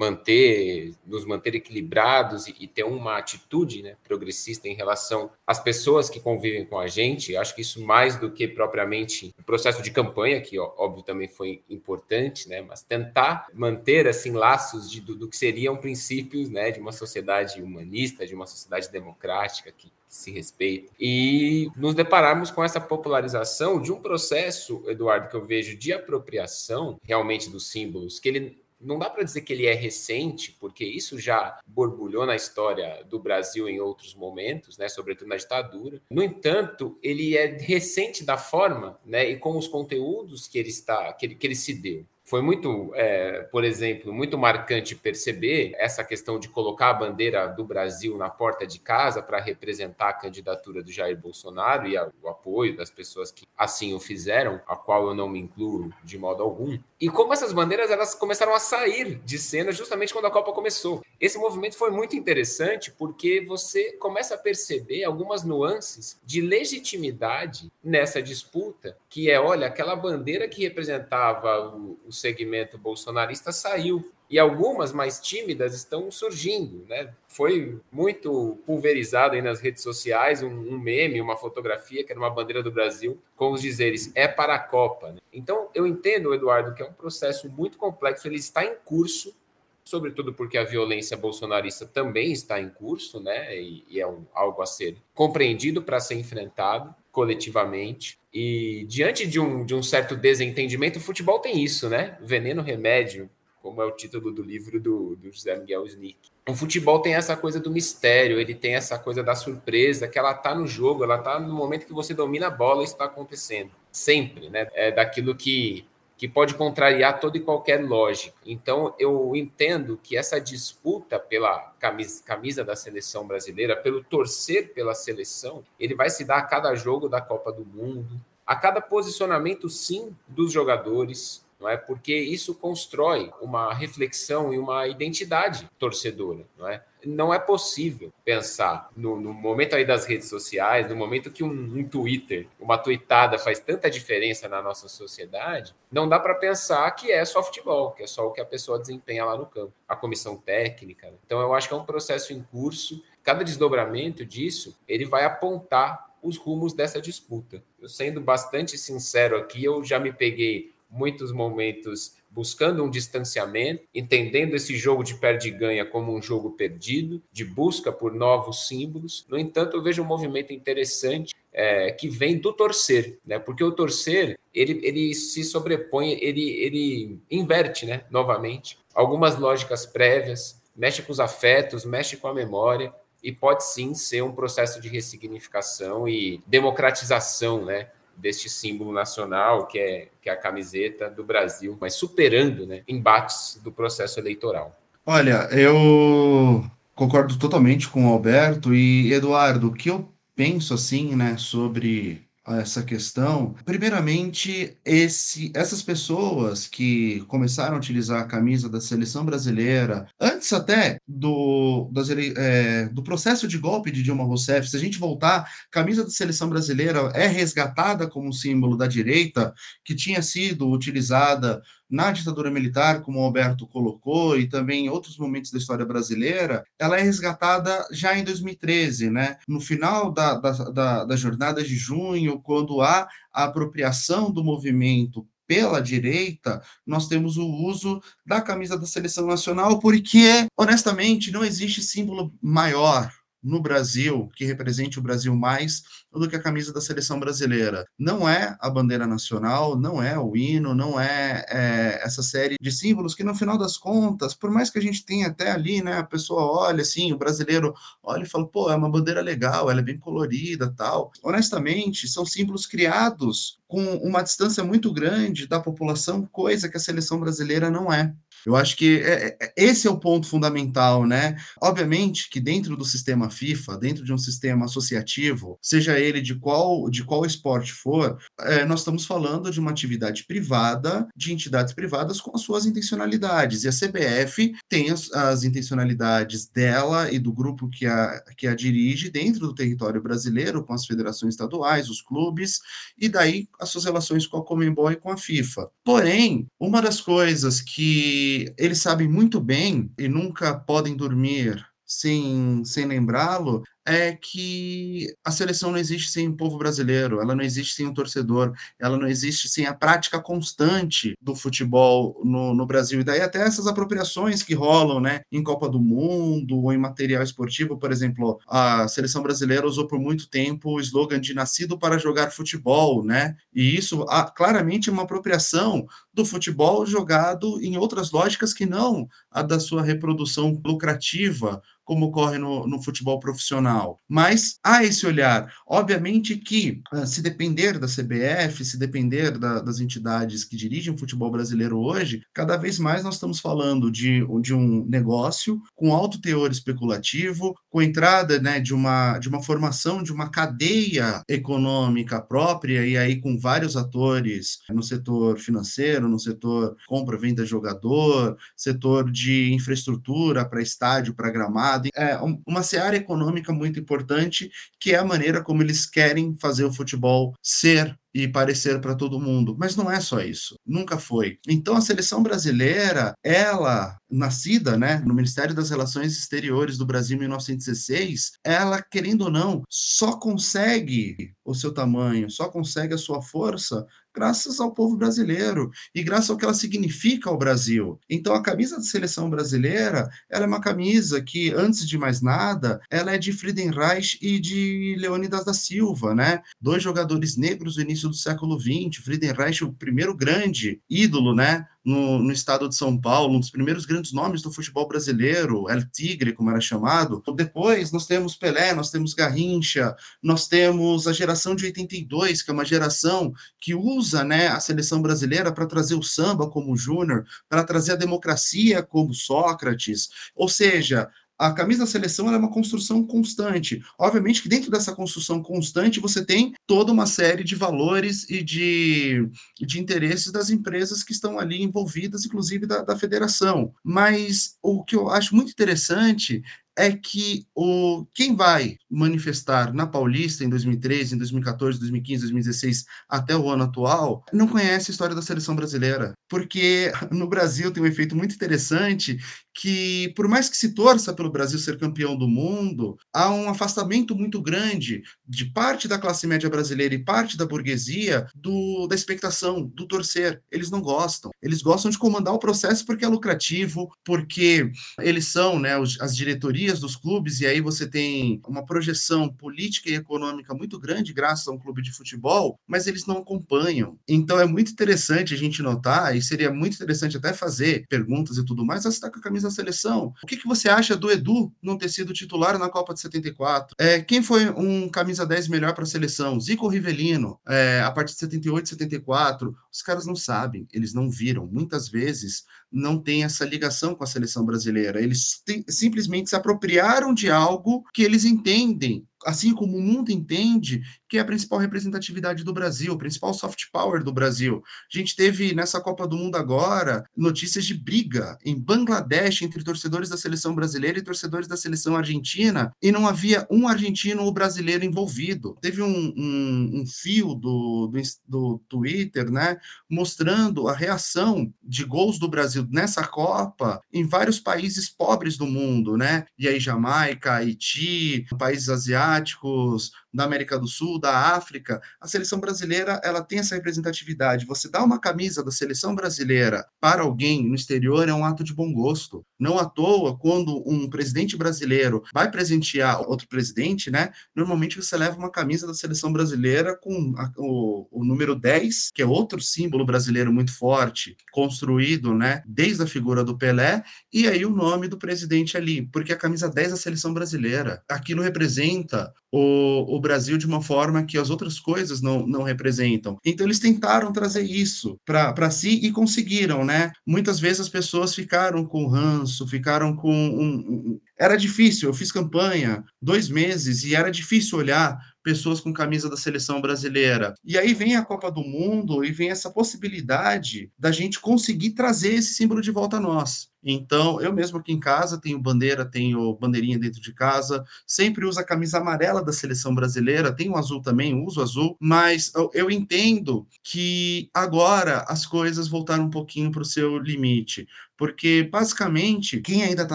manter, nos manter equilibrados e, e, ter uma atitude né, progressista em relação às pessoas que convivem com a gente. Acho que isso mais do que propriamente o processo de campanha, que ó, óbvio também foi importante, né, mas tentar manter assim laços de, do, do, que seriam princípios né, de uma sociedade humanista, de uma sociedade democrática que, que se respeita. E nos depararmos com essa popularização de um processo, Eduardo, que eu vejo de apropriação realmente dos símbolos, que ele não dá para dizer que ele é recente, porque isso já borbulhou na história do Brasil em outros momentos, né, sobretudo na ditadura. No entanto, ele é recente da forma, né, e com os conteúdos que ele está, que ele, que ele se deu. Foi muito, é, por exemplo, muito marcante perceber essa questão de colocar a bandeira do Brasil na porta de casa para representar a candidatura do Jair Bolsonaro e a, o apoio das pessoas que assim o fizeram, a qual eu não me incluo de modo algum. E como essas bandeiras elas começaram a sair de cena justamente quando a Copa começou. Esse movimento foi muito interessante porque você começa a perceber algumas nuances de legitimidade nessa disputa, que é, olha, aquela bandeira que representava o, o segmento bolsonarista saiu. E algumas mais tímidas estão surgindo, né? Foi muito pulverizado aí nas redes sociais um, um, meme, uma fotografia que era uma bandeira do Brasil com os dizeres é para a Copa. Né? Então eu entendo, Eduardo, que é um processo muito complexo, ele está em curso, sobretudo porque a violência bolsonarista também está em curso, né? E, e é um, algo a ser compreendido para ser enfrentado coletivamente. E diante de um, de um certo desentendimento, o futebol tem isso, né? Veneno, remédio, como é o título do livro do, do José Miguel Snick. O futebol tem essa coisa do mistério, ele tem essa coisa da surpresa, que ela tá no jogo, ela tá no momento que você domina a bola, isso está acontecendo. Sempre, né? É daquilo que que pode contrariar toda e qualquer lógica. Então, eu entendo que essa disputa pela camisa, camisa, da seleção brasileira, pelo torcer pela seleção, ele vai se dar a cada jogo da Copa do Mundo, a cada posicionamento, sim, dos jogadores, não é? Porque isso constrói uma reflexão e uma identidade torcedora, não é? Não é possível pensar no, no momento aí das redes sociais, no momento que um, um Twitter, uma tweetada faz tanta diferença na nossa sociedade, não dá para pensar que é só futebol, que é só o que a pessoa desempenha lá no campo, a comissão técnica. Né? Então eu acho que é um processo em curso. Cada desdobramento disso, ele vai apontar os rumos dessa disputa. Eu sendo bastante sincero aqui, eu já me peguei muitos momentos buscando um distanciamento, entendendo esse jogo de perde-ganha como um jogo perdido, de busca por novos símbolos. No entanto, eu vejo um movimento interessante é, que vem do torcer, né? Porque o torcer ele, ele se sobrepõe, ele, ele inverte, né? Novamente algumas lógicas prévias, mexe com os afetos, mexe com a memória e pode sim ser um processo de ressignificação e democratização, né? Deste símbolo nacional, que é, que é a camiseta do Brasil, mas superando né, embates do processo eleitoral. Olha, eu concordo totalmente com o Alberto e Eduardo, o que eu penso assim, né, sobre essa questão. Primeiramente, esse, essas pessoas que começaram a utilizar a camisa da seleção brasileira, antes até do, das, é, do processo de golpe de Dilma Rousseff, se a gente voltar, a camisa da seleção brasileira é resgatada como símbolo da direita, que tinha sido utilizada na ditadura militar, como o Alberto colocou, e também em outros momentos da história brasileira, ela é resgatada já em 2013, né? No final da, da, da, da jornada de junho, quando há a apropriação do movimento pela direita, nós temos o uso da camisa da seleção nacional, porque, honestamente, não existe símbolo maior no Brasil que represente o Brasil mais do que a camisa da seleção brasileira. Não é a bandeira nacional, não é o hino, não é, é, essa série de símbolos que, no final das contas, por mais que a gente tenha até ali, né, a pessoa olha assim, o brasileiro olha e fala, pô, é uma bandeira legal, ela é bem colorida tal. Honestamente, são símbolos criados com uma distância muito grande da população, coisa que a seleção brasileira não é. Eu acho que é, é, esse é o ponto fundamental, né? Obviamente que dentro do sistema FIFA, dentro de um sistema associativo, seja ele de qual, de qual esporte for, é, nós estamos falando de uma atividade privada, de entidades privadas com as suas intencionalidades. E a CBF tem as, as intencionalidades dela e do grupo que a, que a dirige dentro do território brasileiro, com as federações estaduais, os clubes, e daí as suas relações com a Comembol e com a FIFA. Porém, uma das coisas que eles sabem muito bem e nunca podem dormir sem, sem lembrá-lo, é que a seleção não existe sem o povo brasileiro, ela não existe sem o torcedor, ela não existe sem a prática constante do futebol no, no Brasil. E daí até essas apropriações que rolam né, em Copa do Mundo ou em material esportivo, por exemplo, a seleção brasileira usou por muito tempo o slogan de nascido para jogar futebol, né? E isso ah, claramente é uma apropriação do futebol jogado em outras lógicas que não a da sua reprodução lucrativa como ocorre no, no futebol profissional. Mas há esse olhar. Obviamente que, ah, se depender da CBF, se depender da, das entidades que dirigem o futebol brasileiro hoje, cada vez mais nós estamos falando de, de um negócio com alto teor especulativo, com entrada né, de, uma, de uma formação de uma cadeia econômica própria, e aí com vários atores no setor financeiro, no setor compra, venda de jogador, setor de infraestrutura para estádio, para gramado é, uma seara econômica muito importante, que é a maneira como eles querem fazer o futebol ser e parecer para todo mundo. Mas não é só isso, nunca foi. Então a seleção brasileira, ela, nascida né, no Ministério das Relações Exteriores do Brasil em 1916, ela, querendo ou não, só consegue o seu tamanho, só consegue a sua força graças ao povo brasileiro e graças ao que ela significa ao Brasil. Então a camisa da seleção brasileira, ela é uma camisa que antes de mais nada, ela é de Friedenreich e de Leônidas da Silva, né? Dois jogadores negros do início do século XX, Friedenreich, o primeiro grande ídolo, né, no, no, estado de São Paulo, um dos primeiros grandes nomes do futebol brasileiro, El Tigre, como era chamado. Depois nós temos Pelé, nós temos Garrincha, nós temos a geração de 82, que é uma geração que usa né, a seleção brasileira para trazer o samba como Júnior, para trazer a democracia como Sócrates. Ou seja, a camisa da seleção é uma construção constante. Obviamente que dentro dessa construção constante você tem toda uma série de valores e de, de interesses das empresas que estão ali envolvidas, inclusive da, da federação. Mas o que eu acho muito interessante é que o, quem vai manifestar na Paulista em 2013, em 2014, 2015, 2016, até o ano atual, não conhece a história da seleção brasileira. Porque no Brasil tem um efeito muito interessante que, por mais que se torça pelo Brasil ser campeão do mundo, há um afastamento muito grande de parte da classe média brasileira e parte da burguesia do, da expectação, do torcer. Eles não gostam. Eles gostam de comandar o processo porque é lucrativo, porque eles são né, as diretorias dos clubes, e aí você tem uma projeção política e econômica muito grande graças a um clube de futebol, mas eles não acompanham. Então é muito interessante a gente notar, e seria muito interessante até fazer perguntas e tudo mais, você está com a camisa da seleção. O que, que você acha do Edu não ter sido titular na Copa de 74? É, quem foi um camisa 10 melhor para a seleção? Zico Rivelino, é, a partir de 78, 74. Os caras não sabem, eles não viram. Muitas vezes não tem essa ligação com a seleção brasileira. Eles simplesmente se apropriaram de algo que eles entendem assim como o mundo entende, que é a principal representatividade do Brasil, principal soft power do Brasil. A gente teve nessa Copa do Mundo agora notícias de briga em Bangladesh entre torcedores da seleção brasileira e torcedores da seleção argentina, e não havia um argentino ou brasileiro envolvido. Teve um, um, um fio do, do, do Twitter, né, mostrando a reação de gols do Brasil nessa Copa em vários países pobres do mundo, né? E aí Jamaica, Haiti, países asiáticos, da América do Sul, da África, a seleção brasileira ela tem essa representatividade. Você dá uma camisa da seleção brasileira para alguém no exterior é um ato de bom gosto. Não à toa, quando um presidente brasileiro vai presentear outro presidente, né? Normalmente você leva uma camisa da seleção brasileira com a, o, o número 10, que é outro símbolo brasileiro muito forte, construído, né? Desde a figura do Pelé, e aí o nome do presidente ali, porque a camisa 10 da seleção brasileira, aquilo representa o, o Brasil de uma forma que as outras coisas não, não representam. Então eles tentaram trazer isso para si e conseguiram, né? Muitas vezes as pessoas ficaram com ranço, ficaram com um, um, era difícil. Eu fiz campanha dois meses e era difícil olhar pessoas com camisa da seleção brasileira. E aí vem a Copa do Mundo e vem essa possibilidade da gente conseguir trazer esse símbolo de volta a nós. Então, eu mesmo aqui em casa tenho bandeira, tenho bandeirinha dentro de casa, sempre uso a camisa amarela da seleção brasileira, tenho azul também, uso azul, mas eu, eu entendo que agora as coisas voltaram um pouquinho para o seu limite, porque basicamente quem ainda está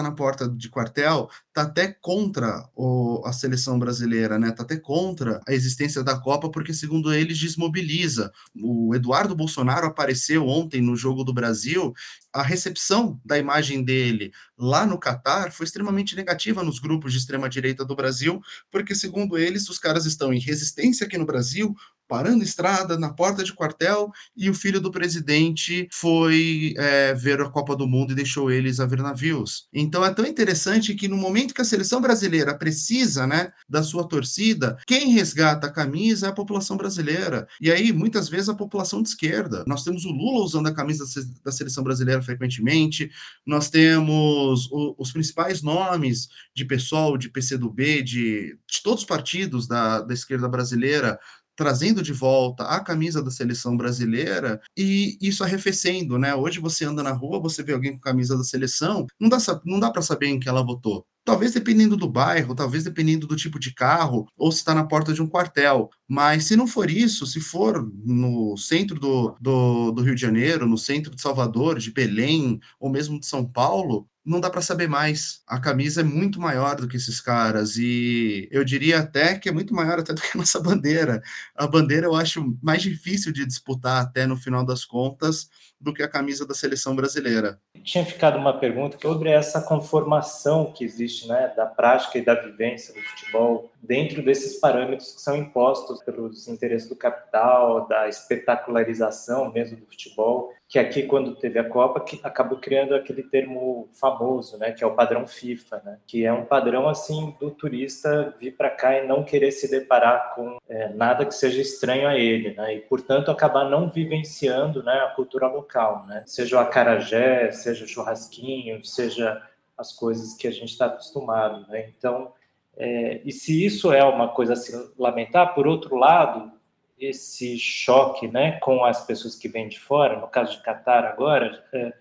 na porta de quartel está até contra o, a seleção brasileira, né? Está até contra a existência da Copa, porque segundo eles desmobiliza. O Eduardo Bolsonaro apareceu ontem no jogo do Brasil a recepção da imagem dele lá no Catar foi extremamente negativa nos grupos de extrema direita do Brasil, porque segundo eles os caras estão em resistência aqui no Brasil, parando estrada na porta de quartel e o filho do presidente foi é, ver a Copa do Mundo e deixou eles a ver navios. Então é tão interessante que no momento que a seleção brasileira precisa, né, da sua torcida, quem resgata a camisa é a população brasileira. E aí muitas vezes a população de esquerda. Nós temos o Lula usando a camisa da seleção brasileira frequentemente. Nós temos o, os principais nomes de PSOL, de PCdoB, de, de todos os partidos da, da esquerda brasileira trazendo de volta a camisa da seleção brasileira e isso arrefecendo, né? Hoje você anda na rua, você vê alguém com camisa da seleção, não dá, não dá para saber em que ela votou. Talvez dependendo do bairro, talvez dependendo do tipo de carro, ou se está na porta de um quartel. Mas se não for isso, se for no centro do, do, do Rio de Janeiro, no centro de Salvador, de Belém, ou mesmo de São Paulo, não dá para saber mais. A camisa é muito maior do que esses caras e eu diria até que é muito maior até do que a nossa bandeira. A bandeira eu acho mais difícil de disputar até no final das contas do que a camisa da seleção brasileira. Tinha ficado uma pergunta sobre essa conformação que existe, né, da prática e da vivência do futebol dentro desses parâmetros que são impostos pelos interesses do capital, da espetacularização mesmo do futebol, que aqui quando teve a Copa que acabou criando aquele termo famoso, né, que é o padrão FIFA, né, que é um padrão assim do turista vir para cá e não querer se deparar com é, nada que seja estranho a ele, né, e portanto acabar não vivenciando, né, a cultura local, né, seja o acarajé, seja o churrasquinho, seja as coisas que a gente está acostumado, né, então é, e se isso é uma coisa a se lamentar, por outro lado, esse choque né, com as pessoas que vêm de fora, no caso de Catar agora, está é,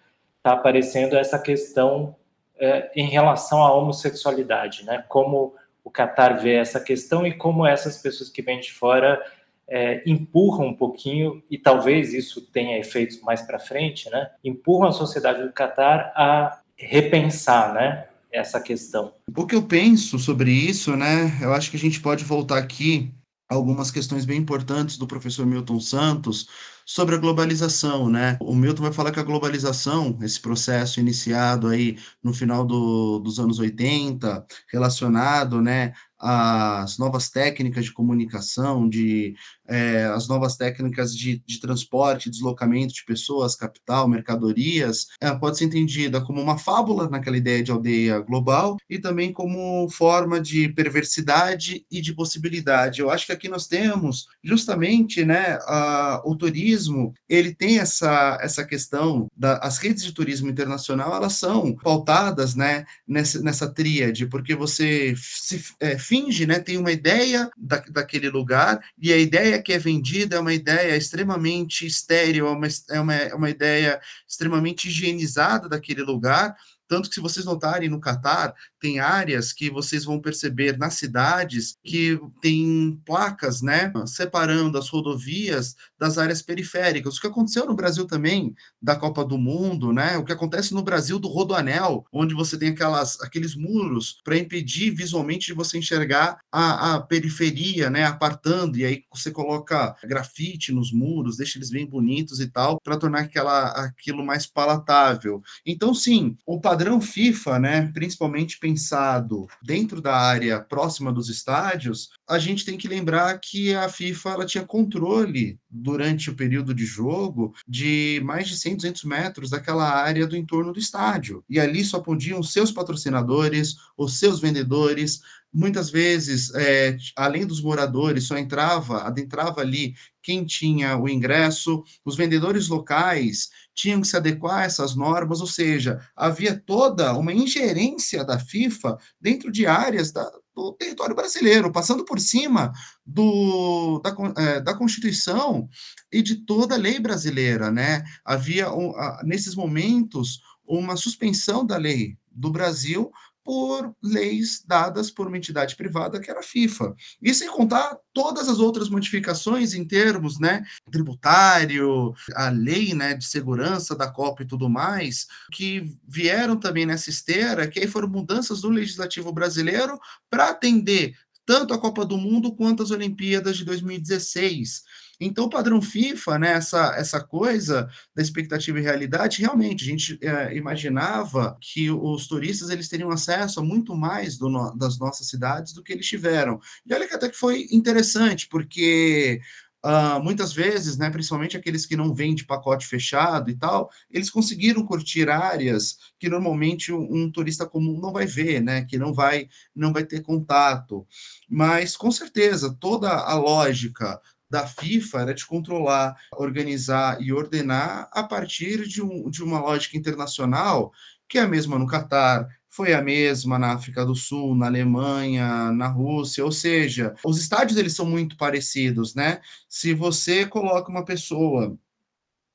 tá aparecendo essa questão é, em relação à homossexualidade, né? Como o Catar vê essa questão e como essas pessoas que vêm de fora é, empurram um pouquinho, e talvez isso tenha efeitos mais para frente, né? Empurram a sociedade do Catar a repensar, né? essa questão. O que eu penso sobre isso, né? Eu acho que a gente pode voltar aqui a algumas questões bem importantes do professor Milton Santos sobre a globalização, né? O Milton vai falar que a globalização, esse processo iniciado aí no final do, dos anos 80, relacionado, né, às novas técnicas de comunicação, de é, as novas técnicas de, de, transporte, deslocamento de pessoas, capital, mercadorias, ela pode ser entendida como uma fábula naquela ideia de aldeia global e também como forma de perversidade e de possibilidade. Eu acho que aqui nós temos justamente né, a, o turismo, ele tem essa, essa questão, da, as redes de turismo internacional, elas são pautadas né, nessa, nessa tríade, porque você se, é, finge, né, tem uma ideia da, daquele lugar e a ideia que é vendida é uma ideia extremamente estéril, é uma, é uma, é uma ideia extremamente higienizada daquele lugar, Tanto que, se vocês notarem no Catar, tem áreas que vocês vão perceber nas cidades que tem placas, né, separando as rodovias das áreas periféricas. O que aconteceu no Brasil também, da Copa do Mundo, né, o que acontece no Brasil do Rodoanel, onde você tem aquelas, aqueles muros para impedir visualmente de você enxergar a, a periferia, né, apartando, e aí você coloca grafite nos muros, deixa eles bem bonitos e tal, para tornar aquela, aquilo mais palatável. Então, sim, o padrão FIFA, né, principalmente pensado dentro da área próxima dos estádios, a gente tem que lembrar que a FIFA ela tinha controle durante o período de jogo de mais de 100, 200 metros daquela área do entorno do estádio. E ali só podiam seus patrocinadores, os seus vendedores, muitas vezes, é, além dos moradores, só entrava, adentrava ali quem tinha o ingresso, os vendedores locais tinham que se adequar a essas normas, ou seja, havia toda uma ingerência da FIFA dentro de áreas da, do território brasileiro, passando por cima do, da, é, da Constituição e de toda a lei brasileira, né? Havia, um, nesses momentos, uma suspensão da lei do Brasil por leis dadas por uma entidade privada que era a FIFA. E sem contar todas as outras modificações em termos, né, tributário, a lei, né, de segurança da Copa e tudo mais, que vieram também nessa esteira, que aí foram mudanças do legislativo brasileiro para atender tanto a Copa do Mundo quanto as Olimpíadas de 2016. Então, o padrão FIFA, né, essa, essa coisa da expectativa e realidade, realmente, a gente é, imaginava que os turistas eles teriam acesso a muito mais do, das nossas cidades do que eles tiveram. E olha que até que foi interessante, porque Uh, muitas vezes, né, principalmente aqueles que não vêm de pacote fechado e tal, eles conseguiram curtir áreas que normalmente um, um, turista comum não vai ver, né, que não vai não vai ter contato. Mas com certeza toda a lógica da FIFA era de controlar, organizar e ordenar a partir de, um, de uma lógica internacional, que é a mesma no Catar, foi a mesma na África do Sul, na Alemanha, na Rússia, ou seja, os estádios eles são muito parecidos, né? Se você coloca uma pessoa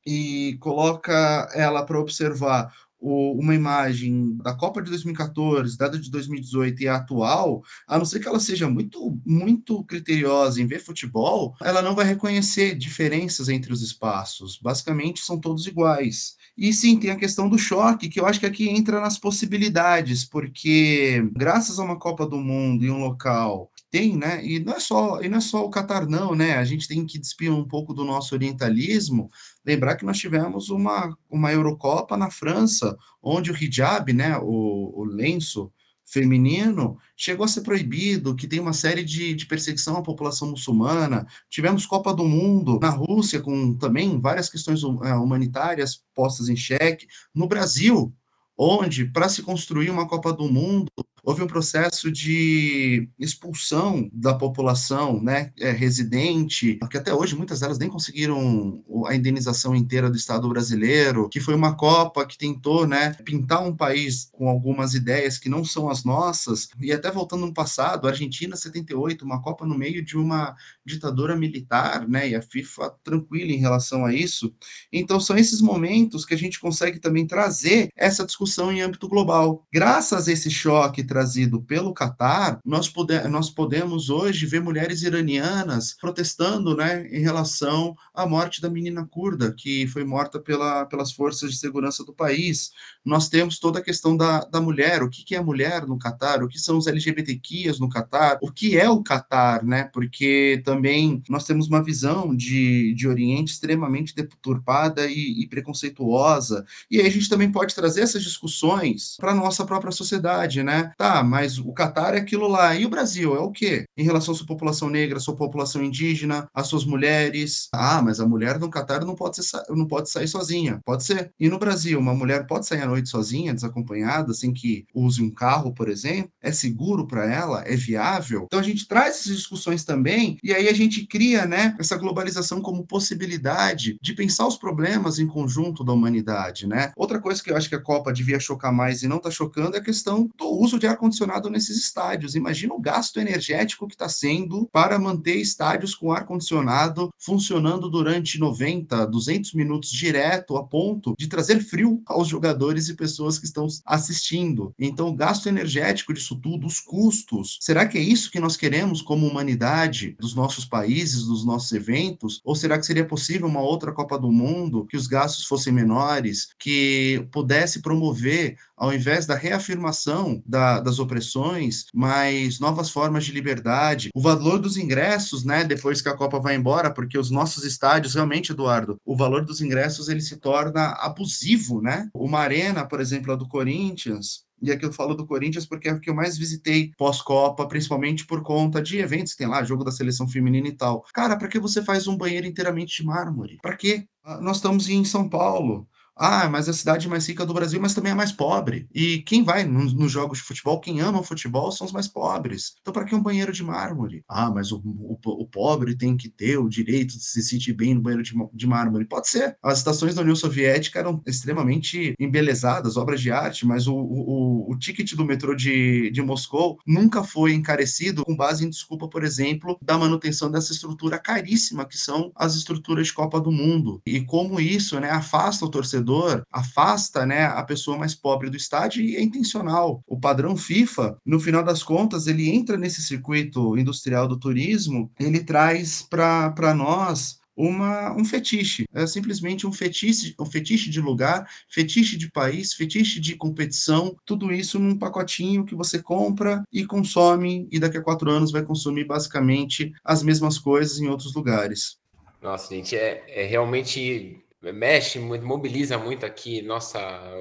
e coloca ela para observar o, uma imagem da Copa de 2014, da de 2018 e a atual, a não ser que ela seja muito, muito criteriosa em ver futebol, ela não vai reconhecer diferenças entre os espaços. Basicamente, são todos iguais. E sim, tem a questão do choque, que eu acho que aqui entra nas possibilidades, porque graças a uma Copa do Mundo em um local tem, né? E não é só, e não é só o Catar, não, né? A gente tem que despir um pouco do nosso orientalismo, lembrar que nós tivemos uma, uma Eurocopa na França, onde o hijab, né, o, o lenço feminino, chegou a ser proibido, que tem uma série de, de perseguição à população muçulmana. Tivemos Copa do Mundo na Rússia, com também várias questões é, humanitárias postas em xeque. No Brasil, onde, para se construir uma Copa do Mundo, houve um processo de expulsão da população né, é, residente, que até hoje muitas delas nem conseguiram a indenização inteira do Estado brasileiro, que foi uma Copa que tentou né, pintar um país com algumas ideias que não são as nossas, e até voltando no passado, Argentina 78, uma Copa no meio de uma ditadura militar, né, e a FIFA tranquila em relação a isso. Então são esses momentos que a gente consegue também trazer essa discussão em âmbito global. Graças a esse choque trazido pelo Catar, nós, pode, nós podemos hoje ver mulheres iranianas protestando né, em relação à morte da menina curda, que foi morta pela, pelas forças de segurança do país. Nós temos toda a questão da, da mulher, o que, que é a mulher no Catar, o que são os LGBTQIas no Catar, o que é o Catar, né? Porque também nós temos uma visão de, de Oriente extremamente deturpada e, e preconceituosa. E aí a gente também pode trazer essas discussões para a nossa própria sociedade, né? Tá, mas o Catar é aquilo lá. E o Brasil é o quê? Em relação à sua população negra, à sua população indígena, às suas mulheres. Ah, mas a mulher no Catar não pode, ser, não pode sair sozinha. Pode ser. E no Brasil, uma mulher pode sair à noite sozinha, desacompanhada, sem que use um carro, por exemplo? É seguro para ela? É viável? Então a gente traz essas discussões também, e aí a gente cria, né, essa globalização como possibilidade de pensar os problemas em conjunto da humanidade, né? Outra coisa que eu acho que a Copa devia chocar mais e não está chocando é a questão do uso de ar-condicionado nesses estádios. Imagina o gasto energético que está sendo para manter estádios com ar-condicionado funcionando durante 90, 200 minutos direto, a ponto de trazer frio aos jogadores e pessoas que estão assistindo. Então, o gasto energético disso tudo, os custos, será que é isso que nós queremos como humanidade dos nossos países, dos nossos eventos? Ou será que seria possível uma outra Copa do Mundo que os gastos fossem menores, que pudesse promover ao invés da reafirmação da, das opressões, mais novas formas de liberdade, o valor dos ingressos, né, depois que a Copa vai embora, porque os nossos estádios, realmente, Eduardo, o valor dos ingressos ele se torna abusivo, né? Uma arena, por exemplo, a do Corinthians, e aqui eu falo do Corinthians porque é o que eu mais visitei pós-Copa, principalmente por conta de eventos, tem lá jogo da seleção feminina e tal. Cara, para que você faz um banheiro inteiramente de mármore? Para quê? Ah, nós estamos em São Paulo. Ah, mas a cidade mais rica do Brasil, mas também é mais pobre. E quem vai nos, nos jogos de futebol, quem ama o futebol, são os mais pobres. Então, para que um banheiro de mármore? Ah, mas o, o, o, pobre tem que ter o direito de se sentir bem no banheiro de, de mármore. Pode ser. As estações da União Soviética eram extremamente embelezadas, obras de arte, mas o, o, o ticket do metrô de, de Moscou nunca foi encarecido com base em desculpa, por exemplo, da manutenção dessa estrutura caríssima que são as estruturas de Copa do Mundo. E como isso né, afasta o torcedor afasta né, a pessoa mais pobre do estádio e é intencional. O padrão FIFA, no final das contas, ele entra nesse circuito industrial do turismo, ele traz para nós uma, um fetiche. É simplesmente um fetiche, um fetiche de lugar, fetiche de país, fetiche de competição, tudo isso num pacotinho que você compra e consome, e daqui a quatro anos vai consumir basicamente as mesmas coisas em outros lugares. Nossa, gente, é, é realmente mexe muito, mobiliza muito aqui nossa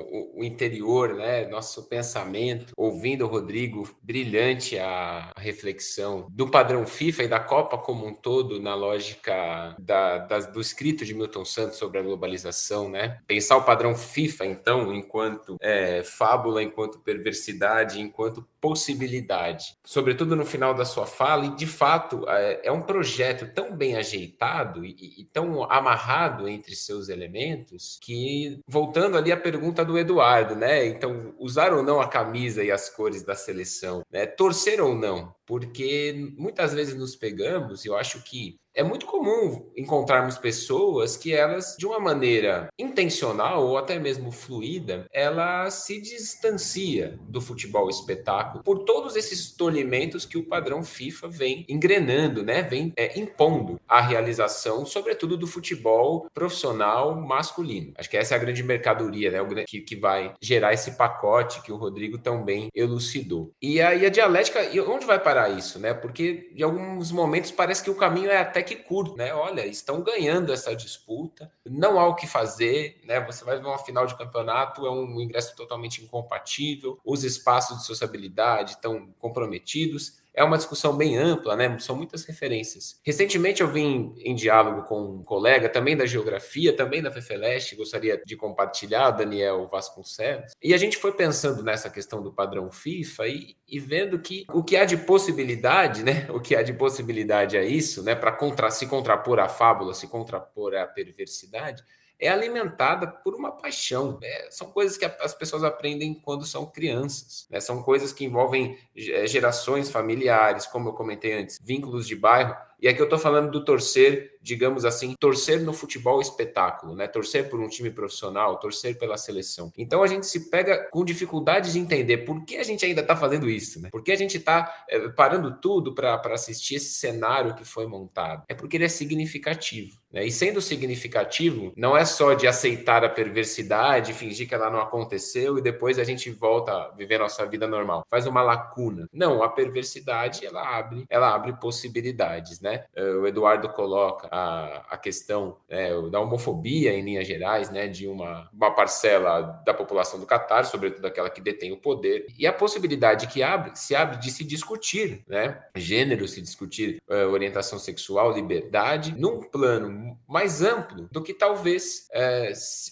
o, o, interior, né? Nosso pensamento. Ouvindo o Rodrigo, brilhante a, reflexão do padrão FIFA e da Copa como um todo na lógica da, da, do escrito de Milton Santos sobre a globalização, né? Pensar o padrão FIFA então enquanto é, fábula, enquanto perversidade, enquanto possibilidade, sobretudo no final da sua fala, e de fato é, é um projeto tão bem ajeitado e, e, tão amarrado entre seus elementos que, voltando ali à pergunta do Eduardo, né? Então, usar ou não a camisa e as cores da seleção, né? Torcer ou não, porque muitas vezes nos pegamos, e eu acho que é muito comum encontrarmos pessoas que elas, de uma maneira intencional ou até mesmo fluida, ela se distancia do futebol espetáculo por todos esses tolhimentos que o padrão FIFA vem engrenando, né? Vem é, impondo a realização, sobretudo do futebol profissional masculino. Acho que essa é a grande mercadoria, né? Que, que vai gerar esse pacote que o Rodrigo também elucidou. E aí a dialética, onde vai parar isso, né? Porque em alguns momentos parece que o caminho é até que curto, né? Olha, estão ganhando essa disputa, não há o que fazer, né? Você vai ver uma final de campeonato, é um ingresso totalmente incompatível, os espaços de sociabilidade estão comprometidos é uma discussão bem ampla, né? São muitas referências. Recentemente eu vim em diálogo com um colega também da geografia, também da FEFELESTE, gostaria de compartilhar, Daniel Vasconcelos, e a gente foi pensando nessa questão do padrão FIFA e, e vendo que o que há de possibilidade, né? O que há de possibilidade a isso, né? Para contra, se contrapor à fábula, se contrapor à perversidade, é alimentada por uma paixão. É, são coisas que as pessoas aprendem quando são crianças. Né? São coisas que envolvem é, gerações familiares, como eu comentei antes, vínculos de bairro. E aqui eu estou falando do torcer, digamos assim, torcer no futebol espetáculo, né? Torcer por um time profissional, torcer pela seleção. Então a gente se pega com dificuldade de entender por que a gente ainda está fazendo isso, né? Por que a gente está é, parando tudo para assistir esse cenário que foi montado? É porque ele é significativo. Né? E sendo significativo, não é só de aceitar a perversidade, fingir que ela não aconteceu e depois a gente volta a viver nossa vida normal. Faz uma lacuna. Não, a perversidade ela abre, ela abre possibilidades, né? Eh, o Eduardo coloca a, a questão né, da homofobia em linhas gerais, né? De uma, uma parcela da população do Catar, sobretudo aquela que detém o poder, e a possibilidade que abre, se abre de se discutir, né? Gênero, se discutir uh, orientação sexual, liberdade, num plano mais amplo do que talvez é,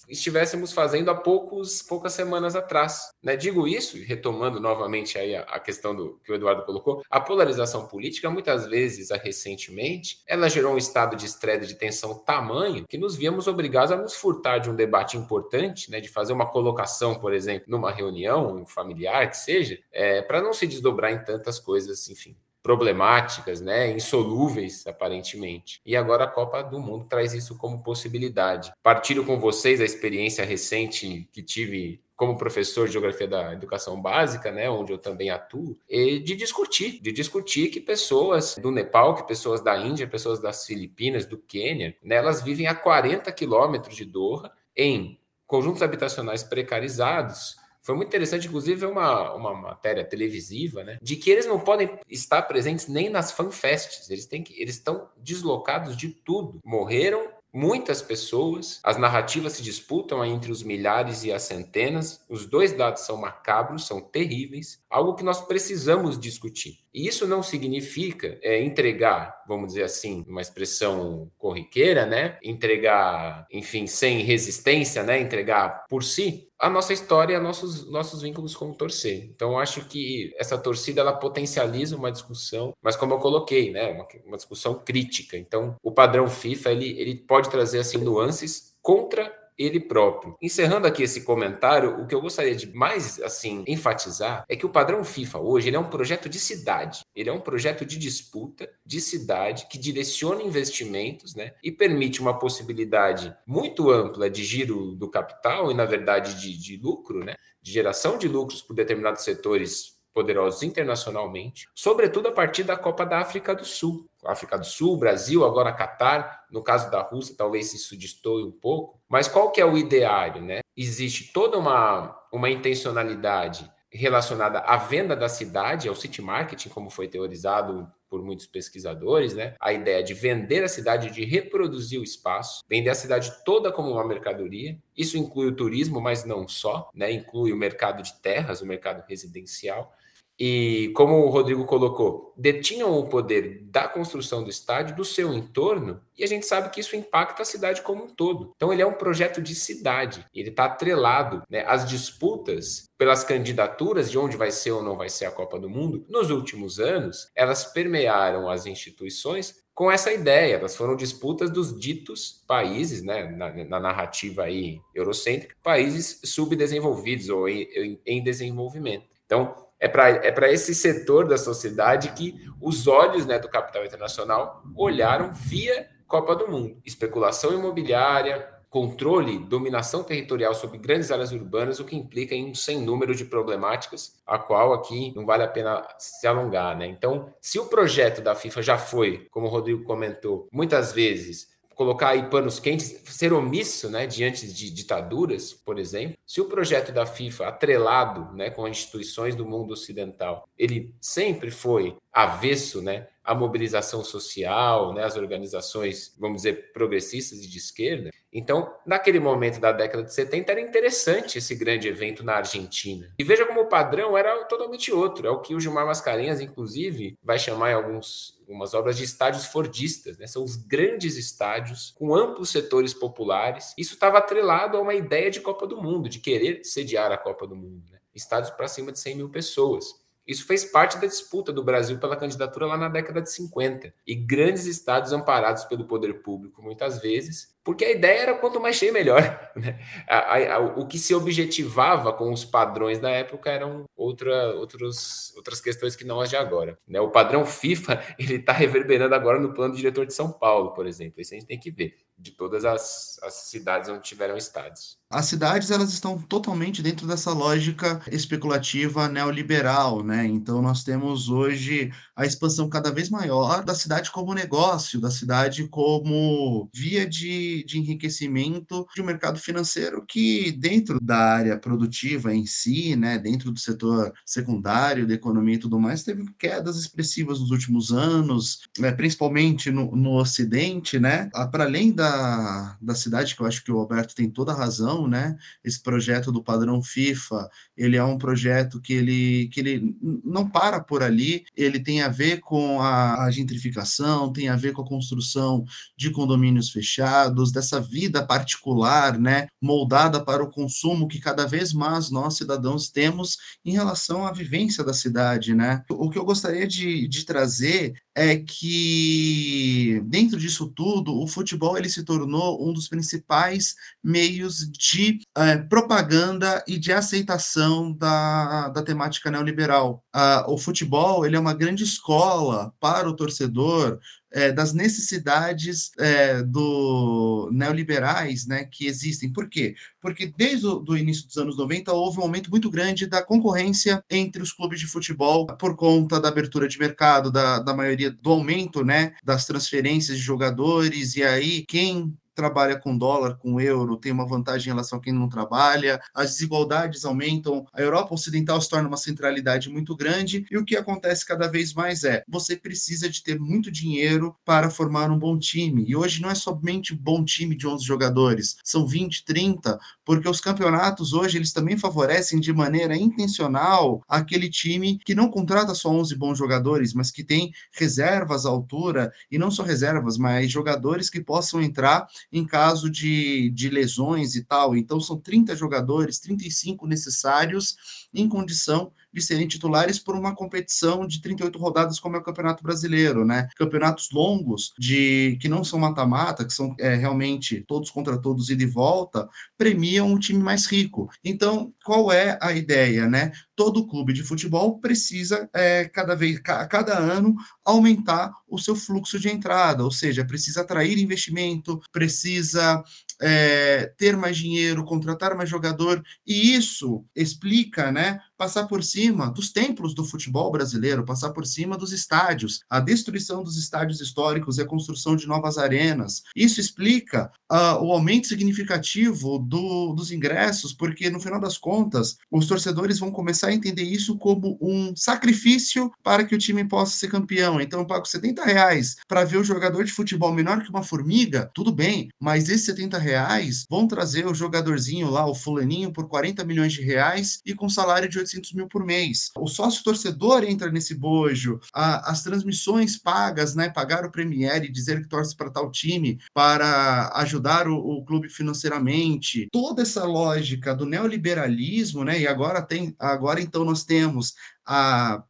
estivéssemos fazendo há poucos, poucas semanas atrás. Né? Digo isso, retomando novamente aí a, a, questão do que o Eduardo colocou, a polarização política, muitas vezes, a recente recentemente, ela gerou um estado de estresse de tensão tamanho que nos víamos obrigados a nos furtar de um debate importante, né, de fazer uma colocação, por exemplo, numa reunião familiar, que seja, é, para não se desdobrar em tantas coisas, enfim, problemáticas, né, insolúveis aparentemente. E agora a Copa do Mundo traz isso como possibilidade. Partilho com vocês a experiência recente que tive como professor de geografia da educação básica, né, onde eu também atuo, e de discutir, de discutir que pessoas do Nepal, que pessoas da Índia, pessoas das Filipinas, do Quênia, né, elas vivem a 40 quilômetros de Doha em conjuntos habitacionais precarizados. Foi muito interessante, inclusive, uma, uma matéria televisiva, né, de que eles não podem estar presentes nem nas fanfests, eles têm que, eles estão deslocados de tudo. Morreram muitas pessoas, as narrativas se disputam entre os milhares e as centenas, os dois dados são macabros, são terríveis, algo que nós precisamos discutir. E isso não significa é, entregar, vamos dizer assim, uma expressão corriqueira, né? Entregar, enfim, sem resistência, né? Entregar por si a nossa história, nossos nossos vínculos com o torcer. Então, acho que essa torcida ela potencializa uma discussão, mas como eu coloquei, né? Uma, uma discussão crítica. Então, o padrão FIFA ele, ele pode trazer assim nuances contra ele próprio. Encerrando aqui esse comentário, o que eu gostaria de mais assim enfatizar é que o padrão FIFA hoje é um projeto de cidade, ele é um projeto de disputa de cidade que direciona investimentos, né, e permite uma possibilidade muito ampla de giro do capital e na verdade de, de lucro, né, de geração de lucros por determinados setores poderosos internacionalmente, sobretudo a partir da Copa da África do Sul. África do Sul, Brasil, agora Catar, no caso da Rússia, talvez isso destoie um pouco, mas qual que é o ideário, né? Existe toda uma, uma intencionalidade relacionada à venda da cidade, ao city marketing, como foi teorizado por muitos pesquisadores, né? A ideia de vender a cidade, de reproduzir o espaço, vender a cidade toda como uma mercadoria. Isso inclui o turismo, mas não só, né? Inclui o mercado de terras, o mercado residencial e, como o Rodrigo colocou, detinham o poder da construção do estádio, do seu entorno, e a gente sabe que isso impacta a cidade como um todo. Então, ele é um projeto de cidade, ele está atrelado né, às disputas pelas candidaturas de onde vai ser ou não vai ser a Copa do Mundo. Nos últimos anos, elas permearam as instituições com essa ideia. Elas foram disputas dos ditos países, né, na, na narrativa aí eurocêntrica, países subdesenvolvidos ou em, em, desenvolvimento. Então, é para é esse setor da sociedade que os olhos né, do capital internacional olharam via Copa do Mundo. Especulação imobiliária, controle, dominação territorial sobre grandes áreas urbanas, o que implica em um sem número de problemáticas, a qual aqui não vale a pena se alongar. Né? Então, se o projeto da FIFA já foi, como o Rodrigo comentou, muitas vezes colocar aí panos quentes, ser omisso né, diante de ditaduras, por exemplo, se o projeto da FIFA, atrelado né, com instituições do mundo ocidental, ele sempre foi avesso né, à mobilização social, né, às organizações, vamos dizer, progressistas e de esquerda, então, naquele momento da década de 70, era interessante esse grande evento na Argentina. E veja como o padrão era totalmente outro. É o que o Gilmar Mascarenhas, inclusive, vai chamar em alguns, algumas obras de estádios fordistas. Né? São os grandes estádios com amplos setores populares. Isso estava atrelado a uma ideia de Copa do Mundo, de querer sediar a Copa do Mundo. Né? Estádios para cima de 100 mil pessoas. Isso fez parte da disputa do Brasil pela candidatura lá na década de 50. E grandes estados amparados pelo poder público, muitas vezes, porque a ideia era quanto mais cheio, melhor. Né? A, a, o que se objetivava com os padrões da época eram outra, outros, outras questões que não as de agora. Né? O padrão FIFA ele está reverberando agora no plano do diretor de São Paulo, por exemplo. Isso a gente tem que ver, de todas as, as cidades onde tiveram estados. As cidades elas estão totalmente dentro dessa lógica especulativa neoliberal, né? Então nós temos hoje a expansão cada vez maior da cidade como negócio, da cidade como via de de, enriquecimento de um mercado financeiro que, dentro da área produtiva em si, né, dentro do setor secundário da economia e tudo mais, teve quedas expressivas nos últimos anos, né, principalmente no, no Ocidente, né, para além da, da cidade, que eu acho que o Alberto tem toda a razão, né, esse projeto do padrão FIFA, ele é um projeto que ele, que ele não para por ali, ele tem a ver com a, a gentrificação, tem a ver com a construção de condomínios fechados, dessa vida particular, né, moldada para o consumo que cada vez mais nós cidadãos temos em relação à vivência da cidade, né? O que eu gostaria de, de trazer é que dentro disso tudo, o futebol ele se tornou um dos principais meios de é, propaganda e de aceitação da, da temática neoliberal. Ah, o futebol ele é uma grande escola para o torcedor é, das necessidades é, do neoliberais né, que existem. Por quê? Porque desde o início dos anos 90 houve um aumento muito grande da concorrência entre os clubes de futebol por conta da abertura de mercado, da, da maioria do aumento né, das transferências de jogadores, e aí quem trabalha com dólar, com euro, tem uma vantagem em relação a quem não trabalha, as desigualdades aumentam, a Europa Ocidental se torna uma centralidade muito grande, e o que acontece cada vez mais é, você precisa de ter muito dinheiro para formar um bom time, e hoje não é somente bom time de 11 jogadores, são 20, 30, porque os campeonatos hoje, eles também favorecem de maneira intencional aquele time que não contrata só 11 bons jogadores, mas que tem reservas à altura, e não só reservas, mas jogadores que possam entrar em caso de, de lesões e tal. Então, são 30 jogadores, 35 necessários em condição de serem titulares por uma competição de 38 rodadas, como é o Campeonato Brasileiro, né? Campeonatos longos, de que não são mata-mata, que são é, realmente todos contra todos, e volta, premiam o time mais rico. Então, qual é a ideia, né? Todo clube de futebol precisa, é, cada vez, a cada ano, aumentar o seu fluxo de entrada, ou seja, precisa atrair investimento, precisa é, ter mais dinheiro, contratar mais jogador, e isso explica, né, passar por cima dos templos do futebol brasileiro, passar por cima dos estádios, a destruição dos estádios históricos e a construção de novas arenas. Isso explica uh, o aumento significativo do, dos ingressos, porque no final das contas, os torcedores vão começar a entender isso como um sacrifício para que o time possa ser campeão. Então, eu pago 70 reais para ver o jogador de futebol menor que uma formiga, tudo bem, mas esses 70 reais vão trazer o jogadorzinho lá, o fulaninho, por 40 milhões de reais e com salário de 800 mil por mês. O sócio torcedor entra nesse bojo, a, as transmissões pagas, né, pagar o Premier e dizer que torce para tal time para ajudar o, o clube financeiramente. Toda essa lógica do neoliberalismo, né, e agora tem, agora então nós temos a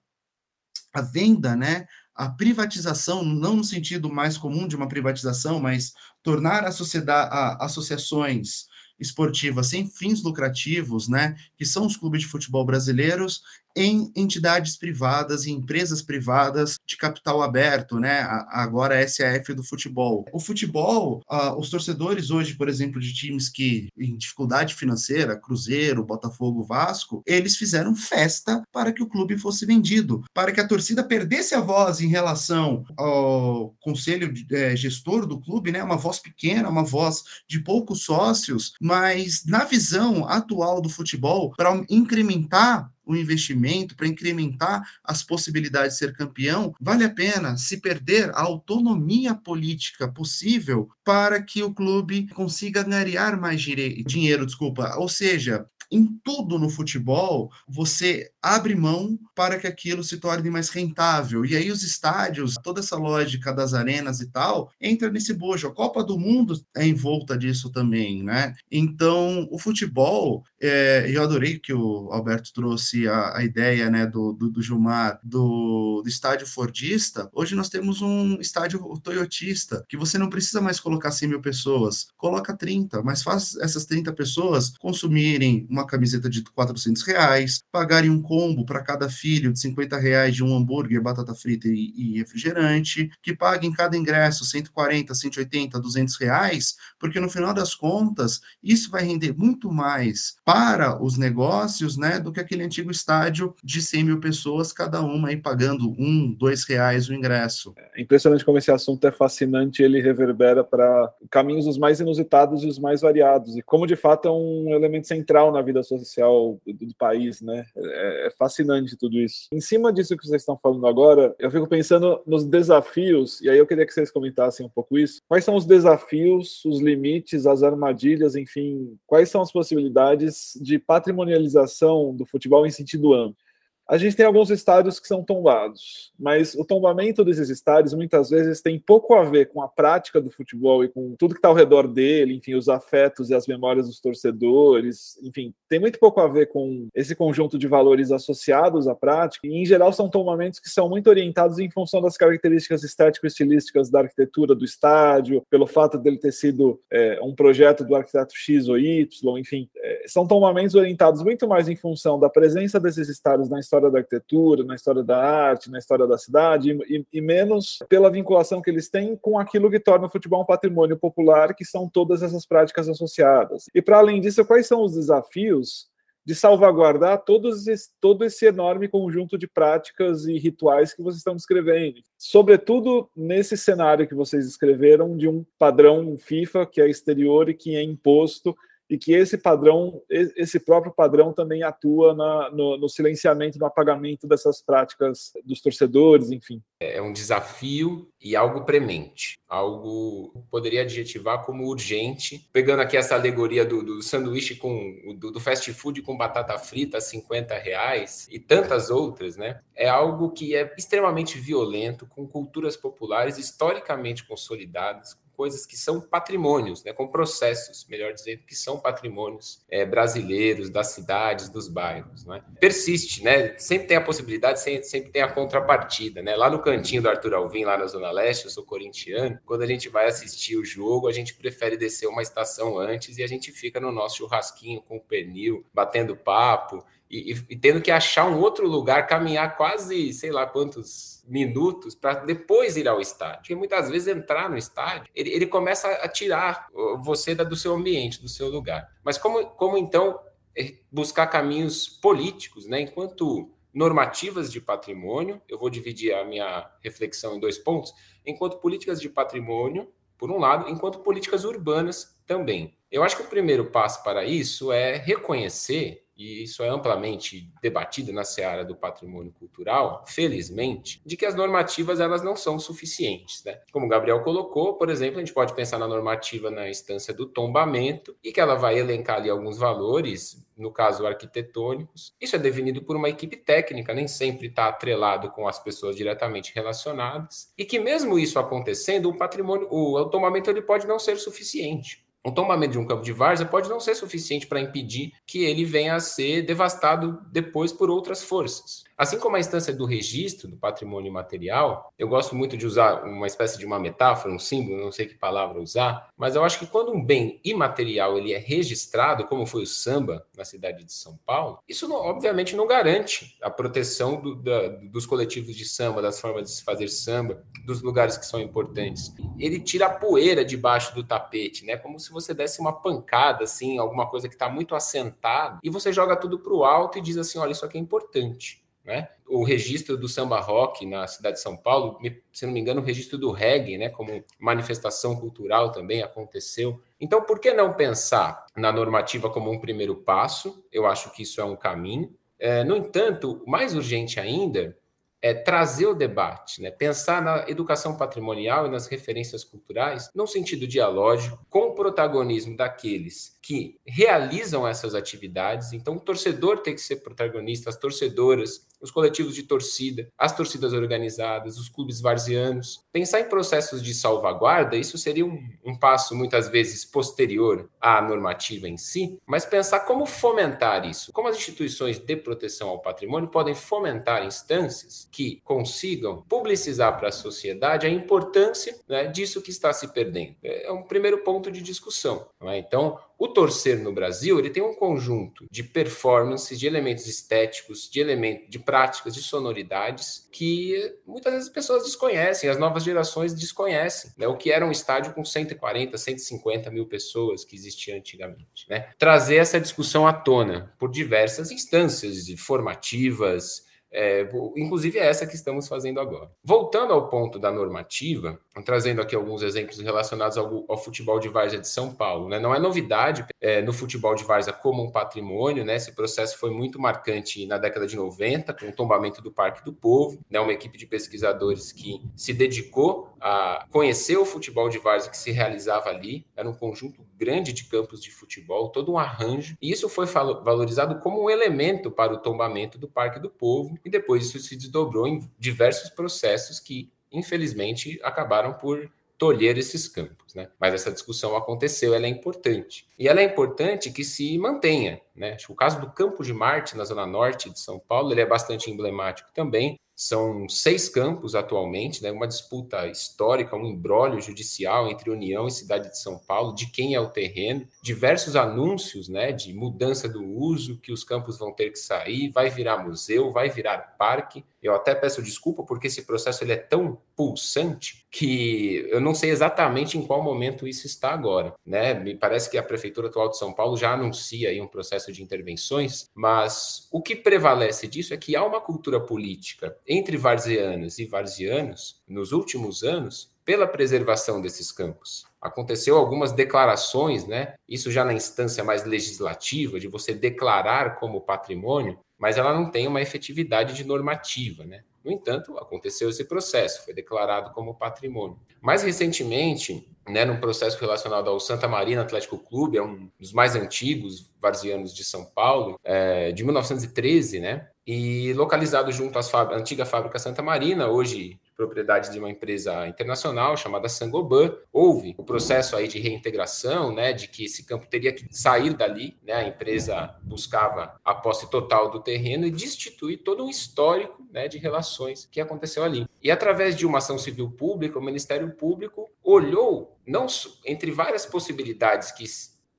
a venda, né, a privatização, não no sentido mais comum de uma privatização, mas tornar a sociedade, a, associações esportivas sem fins lucrativos, né, que são os clubes de futebol brasileiros, em entidades privadas e empresas privadas de capital aberto, né? Agora a SAF do futebol. O futebol, uh, os torcedores hoje, por exemplo, de times que em dificuldade financeira, Cruzeiro, Botafogo, Vasco, eles fizeram festa para que o clube fosse vendido, para que a torcida perdesse a voz em relação ao conselho é, gestor do clube, né? Uma voz pequena, uma voz de poucos sócios, mas na visão atual do futebol, para incrementar o investimento, para incrementar as possibilidades de ser campeão, vale a pena se perder a autonomia política possível para que o clube consiga ganhar mais dinheiro, desculpa. Ou seja, em tudo no futebol, você abre mão para que aquilo se torne mais rentável. E aí os estádios, toda essa lógica das arenas e tal, entra nesse bojo. A Copa do Mundo é em volta disso também, né? Então, o futebol, é, eu adorei que o Alberto trouxe a, a ideia, né, do, do, do Gilmar, do, do estádio Fordista. Hoje nós temos um estádio toyotista, que você não precisa mais colocar 100 mil pessoas, coloca 30, mas faz essas 30 pessoas consumirem uma camiseta de 400 reais, pagarem um combo para cada filho de 50 reais de um hambúrguer, batata frita e, e refrigerante, que paguem cada ingresso 140, 180, 200 reais, porque no final das contas, isso vai render muito mais para os negócios, né, do que aquele antigo estádio de 100 mil pessoas, cada uma aí pagando um, dois reais o ingresso. É impressionante como esse assunto é fascinante, ele reverbera para caminhos os mais inusitados e os mais variados, e como de fato é um elemento central na vida social do, do país, né? É, é, fascinante tudo isso. Em cima disso que vocês estão falando agora, eu fico pensando nos desafios, e aí eu queria que vocês comentassem um pouco isso. Quais são os desafios, os limites, as armadilhas, enfim, quais são as possibilidades de patrimonialização do futebol em sentido amplo? A gente tem alguns estádios que são tombados, mas o tombamento desses estádios muitas vezes tem pouco a ver com a prática do futebol e com tudo que está ao redor dele, enfim, os afetos e as memórias dos torcedores, enfim, tem muito pouco a ver com esse conjunto de valores associados à prática, e em geral são tombamentos que são muito orientados em função das características estético-estilísticas da arquitetura do estádio, pelo fato dele ter sido é, um projeto do arquiteto X ou Y, enfim, é, são tombamentos orientados muito mais em função da presença desses estádios na história da arquitetura, na história da arte, na história da cidade, e, e menos pela vinculação que eles têm com aquilo que torna o futebol um patrimônio popular, que são todas essas práticas associadas. E para além disso, quais são os desafios de salvaguardar todos todo esse enorme conjunto de práticas e rituais que vocês estão descrevendo. Sobretudo nesse cenário que vocês escreveram de um padrão FIFA que é exterior e que é imposto e que esse padrão, esse próprio padrão também atua na, no, no, silenciamento, no apagamento dessas práticas dos torcedores, enfim. É um desafio e algo premente, algo poderia adjetivar como urgente. Pegando aqui essa alegoria do, do sanduíche com do, do, fast food com batata frita a 50 reais e tantas outras, né? É algo que é extremamente violento, com culturas populares historicamente consolidadas, coisas que são patrimônios, né, com processos, melhor dizendo, que são patrimônios é, brasileiros, das cidades, dos bairros. Né? Persiste, né? sempre tem a possibilidade, sempre, sempre tem a contrapartida. Né? Lá no cantinho do Arthur Alvim, lá na Zona Leste, eu sou corintiano, quando a gente vai assistir o jogo, a gente prefere descer uma estação antes e a gente fica no nosso churrasquinho com o pernil, batendo papo, e, e, e, tendo que achar um outro lugar, caminhar quase sei lá quantos minutos para depois ir ao estádio. Porque muitas vezes entrar no estádio, ele, ele começa a tirar você do seu ambiente, do seu lugar. Mas como, como então é, buscar caminhos políticos, né? Enquanto normativas de patrimônio, eu vou dividir a minha reflexão em dois pontos, enquanto políticas de patrimônio, por um lado, enquanto políticas urbanas também. Eu acho que o primeiro passo para isso é reconhecer e isso é amplamente debatido na seara do patrimônio cultural, felizmente, de que as normativas elas não são suficientes. Né? Como o Gabriel colocou, por exemplo, a gente pode pensar na normativa na instância do tombamento e que ela vai elencar ali alguns valores, no caso arquitetônicos. Isso é definido por uma equipe técnica, nem sempre está atrelado com as pessoas diretamente relacionadas, e que mesmo isso acontecendo, o patrimônio, o tombamento ele pode não ser suficiente um tombamento de um campo de várzea pode não ser suficiente para impedir que ele venha a ser devastado depois por outras forças. Assim como a instância do registro do patrimônio material, eu gosto muito de usar uma espécie de uma metáfora, um símbolo, não sei que palavra usar, mas eu acho que quando um bem imaterial ele é registrado, como foi o samba na cidade de São Paulo, isso não, obviamente não garante a proteção do, da, dos coletivos de samba, das formas de se fazer samba, dos lugares que são importantes. Ele tira a poeira debaixo do tapete, né? Como se você desse uma pancada, assim, alguma coisa que está muito assentada, e você joga tudo para o alto e diz assim: olha, isso aqui é importante. Né? O registro do samba rock na cidade de São Paulo, se não me engano, o registro do reggae, né, como manifestação cultural também aconteceu. Então, por que não pensar na normativa como um primeiro passo? Eu acho que isso é um caminho. É, no entanto, mais urgente ainda é trazer o debate, né? pensar na educação patrimonial e nas referências culturais num sentido dialógico, com o protagonismo daqueles que realizam essas atividades. Então, o torcedor tem que ser protagonista, as torcedoras, os coletivos de torcida, as torcidas organizadas, os clubes varzianos. Pensar em processos de salvaguarda, isso seria um, um passo muitas vezes posterior à normativa em si, mas pensar como fomentar isso, como as instituições de proteção ao patrimônio podem fomentar instâncias que consigam publicizar para a sociedade a importância né, disso que está se perdendo. É um primeiro ponto de discussão. É? Então, o torcer no Brasil, ele tem um conjunto de performances, de elementos estéticos, de elementos, de práticas, de sonoridades que muitas vezes as pessoas desconhecem, as novas gerações desconhecem, né? O que era um estádio com 140, 150 mil pessoas que existia antigamente, né? Trazer essa discussão à tona por diversas instâncias formativas, é, inclusive é essa que estamos fazendo agora. Voltando ao ponto da normativa, trazendo aqui alguns exemplos relacionados ao, ao futebol de várzea de São Paulo. Né? Não é novidade é, no futebol de várzea como um patrimônio, né? esse processo foi muito marcante na década de 90, com o tombamento do Parque do Povo, né? uma equipe de pesquisadores que se dedicou a conhecer o futebol de várzea que se realizava ali, era um conjunto grande de campos de futebol, todo um arranjo, e isso foi valorizado como um elemento para o tombamento do Parque do Povo, e depois isso se desdobrou em diversos processos que, infelizmente, acabaram por tolher esses campos, né? Mas essa discussão aconteceu, ela é importante. E ela é importante que se mantenha, né? O caso do Campo de Marte, na zona norte de São Paulo, ele é bastante emblemático também. São seis campos atualmente, né? uma disputa histórica, um embrólio judicial entre União e Cidade de São Paulo, de quem é o terreno, diversos anúncios né, de mudança do uso, que os campos vão ter que sair, vai virar museu, vai virar parque. Eu até peço desculpa porque esse processo ele é tão pulsante que eu não sei exatamente em qual momento isso está agora. Né? Me parece que a Prefeitura atual de São Paulo já anuncia aí um processo de intervenções, mas o que prevalece disso é que há uma cultura política entre varzianas e varzianos, nos últimos anos, pela preservação desses campos. Aconteceu algumas declarações, né? Isso já na instância mais legislativa, de você declarar como patrimônio, mas ela não tem uma efetividade de normativa, né? No entanto, aconteceu esse processo, foi declarado como patrimônio. Mais recentemente, né, num processo relacionado ao Santa Marina Atlético Clube, é um dos mais antigos varzianos de São Paulo, é, de 1913, né? E localizado junto à antiga fábrica Santa Marina, hoje propriedade de uma empresa internacional chamada Sangoban. Houve o processo aí de reintegração, né, de que esse campo teria que sair dali, né, a empresa buscava a posse total do terreno e destituir todo um histórico, né, de relações que aconteceu ali. E através de uma ação civil pública, o Ministério Público olhou não entre várias possibilidades que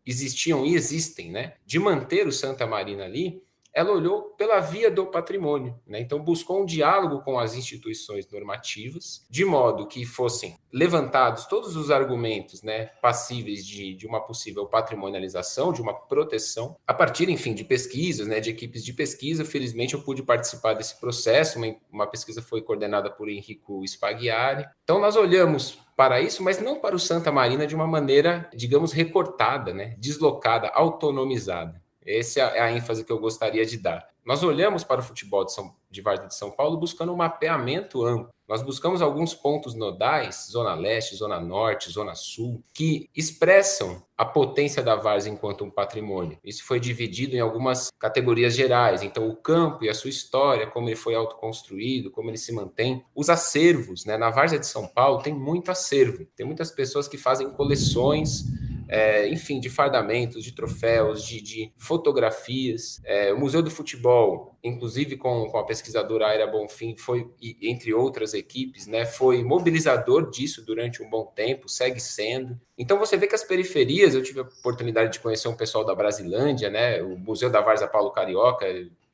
existiam e existem, né, de manter o Santa Marina ali, ela olhou pela via do patrimônio, né? então buscou um diálogo com as instituições normativas, de modo que fossem levantados todos os argumentos né, passíveis de, de uma possível patrimonialização, de uma proteção, a partir, enfim, de pesquisas, né, de equipes de pesquisa. Felizmente, eu pude participar desse processo, uma, uma pesquisa foi coordenada por Henrico Spaghiari. Então, nós olhamos para isso, mas não para o Santa Marina de uma maneira, digamos, recortada, né, deslocada, autonomizada. Essa é a ênfase que eu gostaria de dar. Nós olhamos para o futebol de, São, de Várzea de São Paulo buscando um mapeamento amplo. Nós buscamos alguns pontos nodais, Zona Leste, Zona Norte, Zona Sul, que expressam a potência da Várzea enquanto um patrimônio. Isso foi dividido em algumas categorias gerais. Então, o campo e a sua história, como ele foi autoconstruído, como ele se mantém. Os acervos, né? Na Várzea de São Paulo tem muito acervo. Tem muitas pessoas que fazem coleções é, enfim, de fardamentos, de troféus, de, de fotografias. É, o Museu do Futebol, inclusive com, com a pesquisadora Aira Bonfim, foi, entre outras equipes, né, foi mobilizador disso durante um bom tempo, segue sendo. Então você vê que as periferias, eu tive a oportunidade de conhecer um pessoal da Brasilândia, né, o Museu da Varza Paulo Carioca,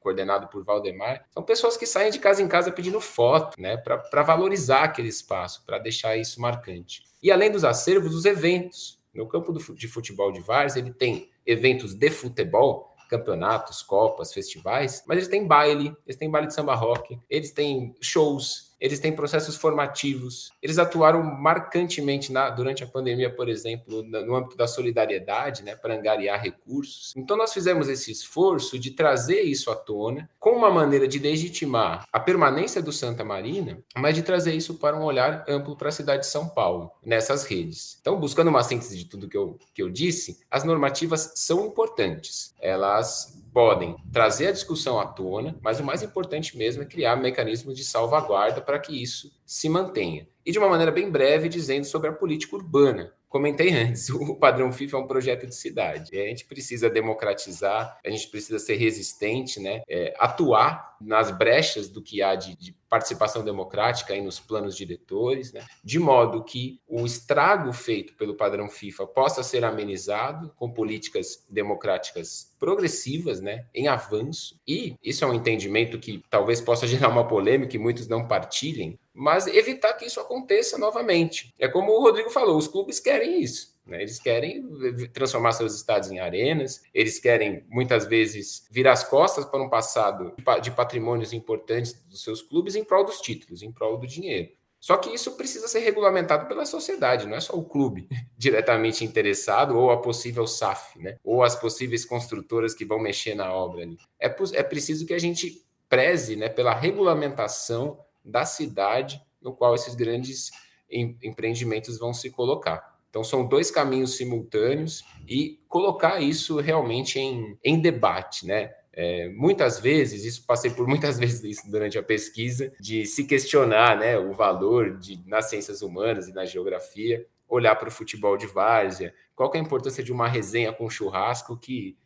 coordenado por Valdemar, são pessoas que saem de casa em casa pedindo foto, né, para valorizar aquele espaço, para deixar isso marcante. E além dos acervos, os eventos. No campo de futebol de Vars, ele tem eventos de futebol, campeonatos, copas, festivais, mas eles têm baile, eles têm baile de samba rock, eles têm shows, eles têm processos formativos, eles atuaram marcantemente na, durante a pandemia, por exemplo, no âmbito da solidariedade, né, para angariar recursos. Então, nós fizemos esse esforço de trazer isso à tona, com uma maneira de legitimar a permanência do Santa Marina, mas de trazer isso para um olhar amplo para a cidade de São Paulo, nessas redes. Então, buscando uma síntese de tudo que eu, que eu disse, as normativas são importantes. Elas podem trazer a discussão à tona, mas o mais importante mesmo é criar mecanismos de salvaguarda para que isso se mantenha. E de uma maneira bem breve, dizendo sobre a política urbana. Comentei antes, o padrão FIFA é um projeto de cidade. A gente precisa democratizar, a gente precisa ser resistente, né? É, atuar nas brechas do que há de, de participação democrática aí nos planos diretores, né? de modo que o estrago feito pelo padrão FIFA possa ser amenizado com políticas democráticas progressivas, né, em avanço. E isso é um entendimento que talvez possa gerar uma polêmica e muitos não partilhem, mas evitar que isso aconteça novamente. É como o Rodrigo falou, os clubes querem isso. Né? Eles querem transformar seus estados em arenas, eles querem muitas vezes virar as costas para um passado de patrimônios importantes dos seus clubes em prol dos títulos, em prol do dinheiro. Só que isso precisa ser regulamentado pela sociedade, não é só o clube diretamente interessado ou a possível SAF, né? ou as possíveis construtoras que vão mexer na obra ali. É, é preciso que a gente preze né, pela regulamentação da cidade no qual esses grandes em, empreendimentos vão se colocar. Então, são dois caminhos simultâneos e colocar isso realmente em, em debate, né? É, muitas vezes, isso passei por muitas vezes isso durante a pesquisa, de se questionar né, o valor de, nas ciências humanas e na geografia, olhar para o futebol de várzea, qual é a importância de uma resenha com churrasco que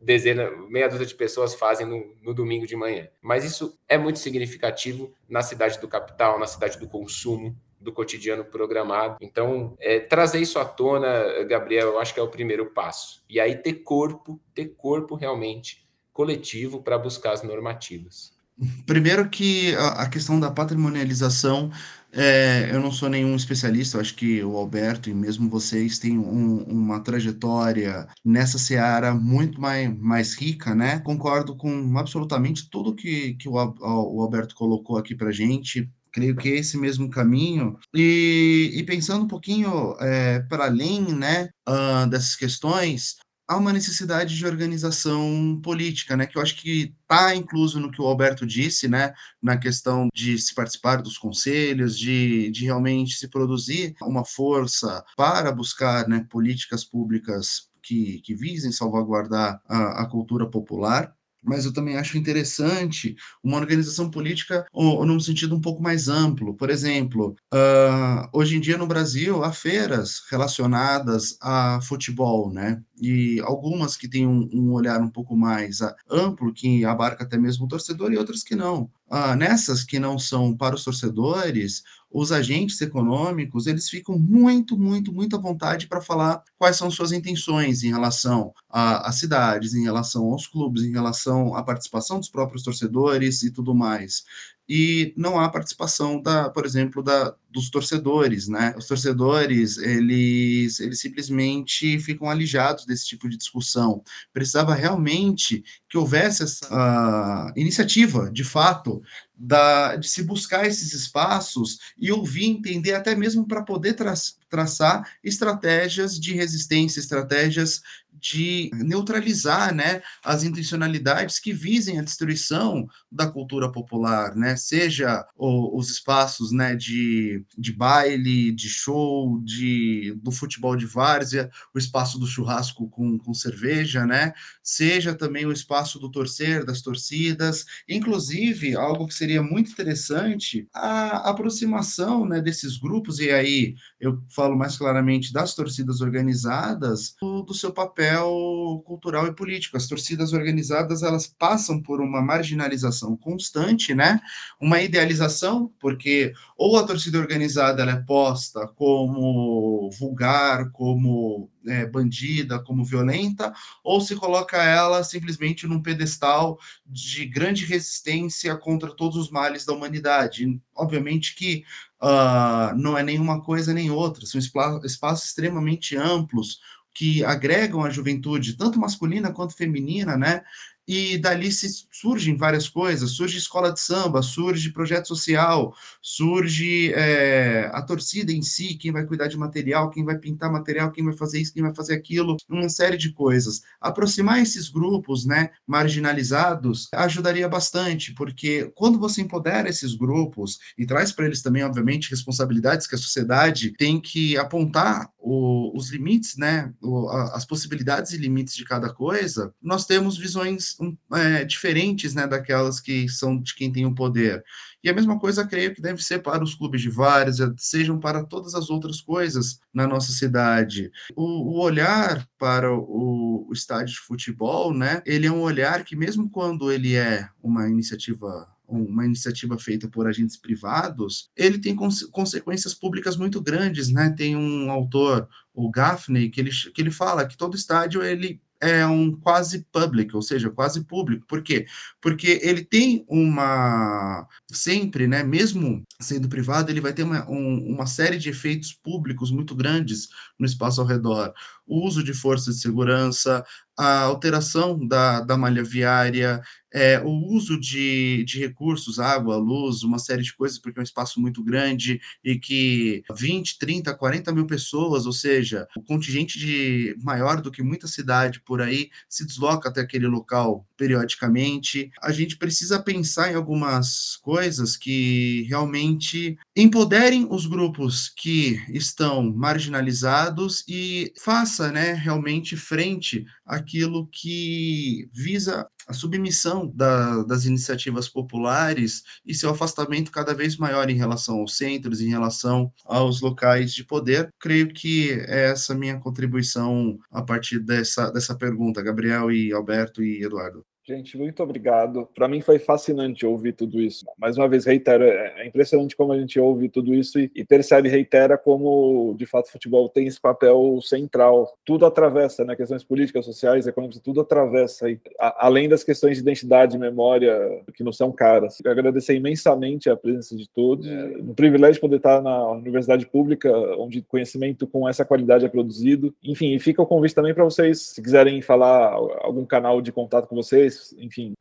dezena, meia dúzia de pessoas fazem no, no, domingo de manhã. Mas isso é muito significativo na cidade do capital, na cidade do consumo, do cotidiano programado. Então, é, trazer isso à tona, Gabriel, eu acho que é o primeiro passo. E aí ter corpo, ter corpo realmente coletivo para buscar as normativas. Primeiro que a, questão da patrimonialização é, eu não sou nenhum especialista, acho que o Alberto e mesmo vocês têm um, uma trajetória nessa seara muito mais, mais rica, né? Concordo com absolutamente tudo que, que o, o Alberto colocou aqui para gente. Creio que é esse mesmo caminho. E, e pensando um pouquinho é, para além né, uh, dessas questões, há uma necessidade de organização política, né, que eu acho que está incluso no que o Alberto disse, né, na questão de se participar dos conselhos, de, de realmente se produzir uma força para buscar né, políticas públicas que, que visem salvaguardar a, a cultura popular mas eu também acho interessante uma organização política ou, ou num sentido um pouco mais amplo. Por exemplo, uh, hoje em dia no Brasil há feiras relacionadas a futebol, né? E algumas que têm um, um olhar um pouco mais uh, amplo, que abarca até mesmo o torcedor, e outras que não. Uh, nessas que não são para os torcedores, os agentes econômicos, eles ficam muito, muito, muito à vontade para falar quais são suas intenções em relação às cidades, em relação aos clubes, em relação à participação dos próprios torcedores e tudo mais e não há participação da, por exemplo, da, dos torcedores, né? Os torcedores, eles, eles simplesmente ficam alijados desse tipo de discussão. Precisava realmente que houvesse essa uh, iniciativa, de fato, da, de se buscar esses espaços e ouvir, entender, até mesmo para poder tra traçar estratégias de resistência, estratégias de neutralizar né, as intencionalidades que visem a destruição da cultura popular, né, seja o, os espaços né, de, de baile, de show, de, do futebol de várzea, o espaço do churrasco com, com cerveja, né, seja também o espaço do torcer, das torcidas, inclusive algo que seria muito interessante, a aproximação né, desses grupos, e aí eu falo mais claramente das torcidas organizadas, do, do seu papel cultural e político. As torcidas organizadas elas passam por uma marginalização constante, né? Uma idealização, porque ou a torcida organizada é posta como vulgar, como é, bandida, como violenta, ou se coloca ela simplesmente num pedestal de grande resistência contra todos os males da humanidade. Obviamente que uh, não é nenhuma coisa nem outra, são espaços extremamente amplos, que agregam a juventude, tanto masculina quanto feminina, né? E dali se surgem várias coisas, surge escola de samba, surge projeto social, surge é, a torcida em si, quem vai cuidar de material, quem vai pintar material, quem vai fazer isso, quem vai fazer aquilo, uma série de coisas. Aproximar esses grupos, né, marginalizados, ajudaria bastante, porque quando você empodera esses grupos e traz para eles também, obviamente, responsabilidades que a sociedade tem que apontar o, os limites, né, o, as possibilidades e limites de cada coisa, nós temos visões é, diferentes né, daquelas que são de quem tem o poder. E a mesma coisa creio que deve ser para os clubes de várzea, sejam para todas as outras coisas na nossa cidade. O, o olhar para o, o estádio de futebol, né, ele é um olhar que mesmo quando ele é uma iniciativa uma iniciativa feita por agentes privados, ele tem cons consequências públicas muito grandes, né? Tem um autor, o Gaffney, que ele, que ele fala que todo estádio ele é um quase public, ou seja, quase público. Por quê? Porque ele tem uma sempre, né, mesmo sendo privado, ele vai ter uma, um, uma série de efeitos públicos muito grandes no espaço ao redor. O uso de forças de segurança, a alteração da, da malha viária, é, o uso de, de recursos, água, luz, uma série de coisas, porque é um espaço muito grande e que 20, 30, 40 mil pessoas, ou seja, o contingente de maior do que muita cidade por aí se desloca até aquele local periodicamente. A gente precisa pensar em algumas coisas que realmente empoderem os grupos que estão marginalizados e faça, né, realmente frente a aquilo que visa a submissão da, das iniciativas populares e seu afastamento cada vez maior em relação aos centros, em relação aos locais de poder. Creio que é essa minha contribuição a partir dessa, dessa pergunta, Gabriel e Alberto e Eduardo. Gente, muito obrigado. Para mim foi fascinante ouvir tudo isso. Mais uma vez, reitero, é, é impressionante como a gente ouve tudo isso e, e percebe, reitera como, de fato, o futebol tem esse papel central. Tudo atravessa, né? Questões políticas, sociais, econômicas, tudo atravessa. E, a, além das questões de identidade e memória, que não são caras. Quero agradecer imensamente a presença de todos. É um privilégio poder estar na universidade pública, onde conhecimento com essa qualidade é produzido. Enfim, e fica o convite também para vocês, se quiserem falar algum canal de contato com vocês, enfim.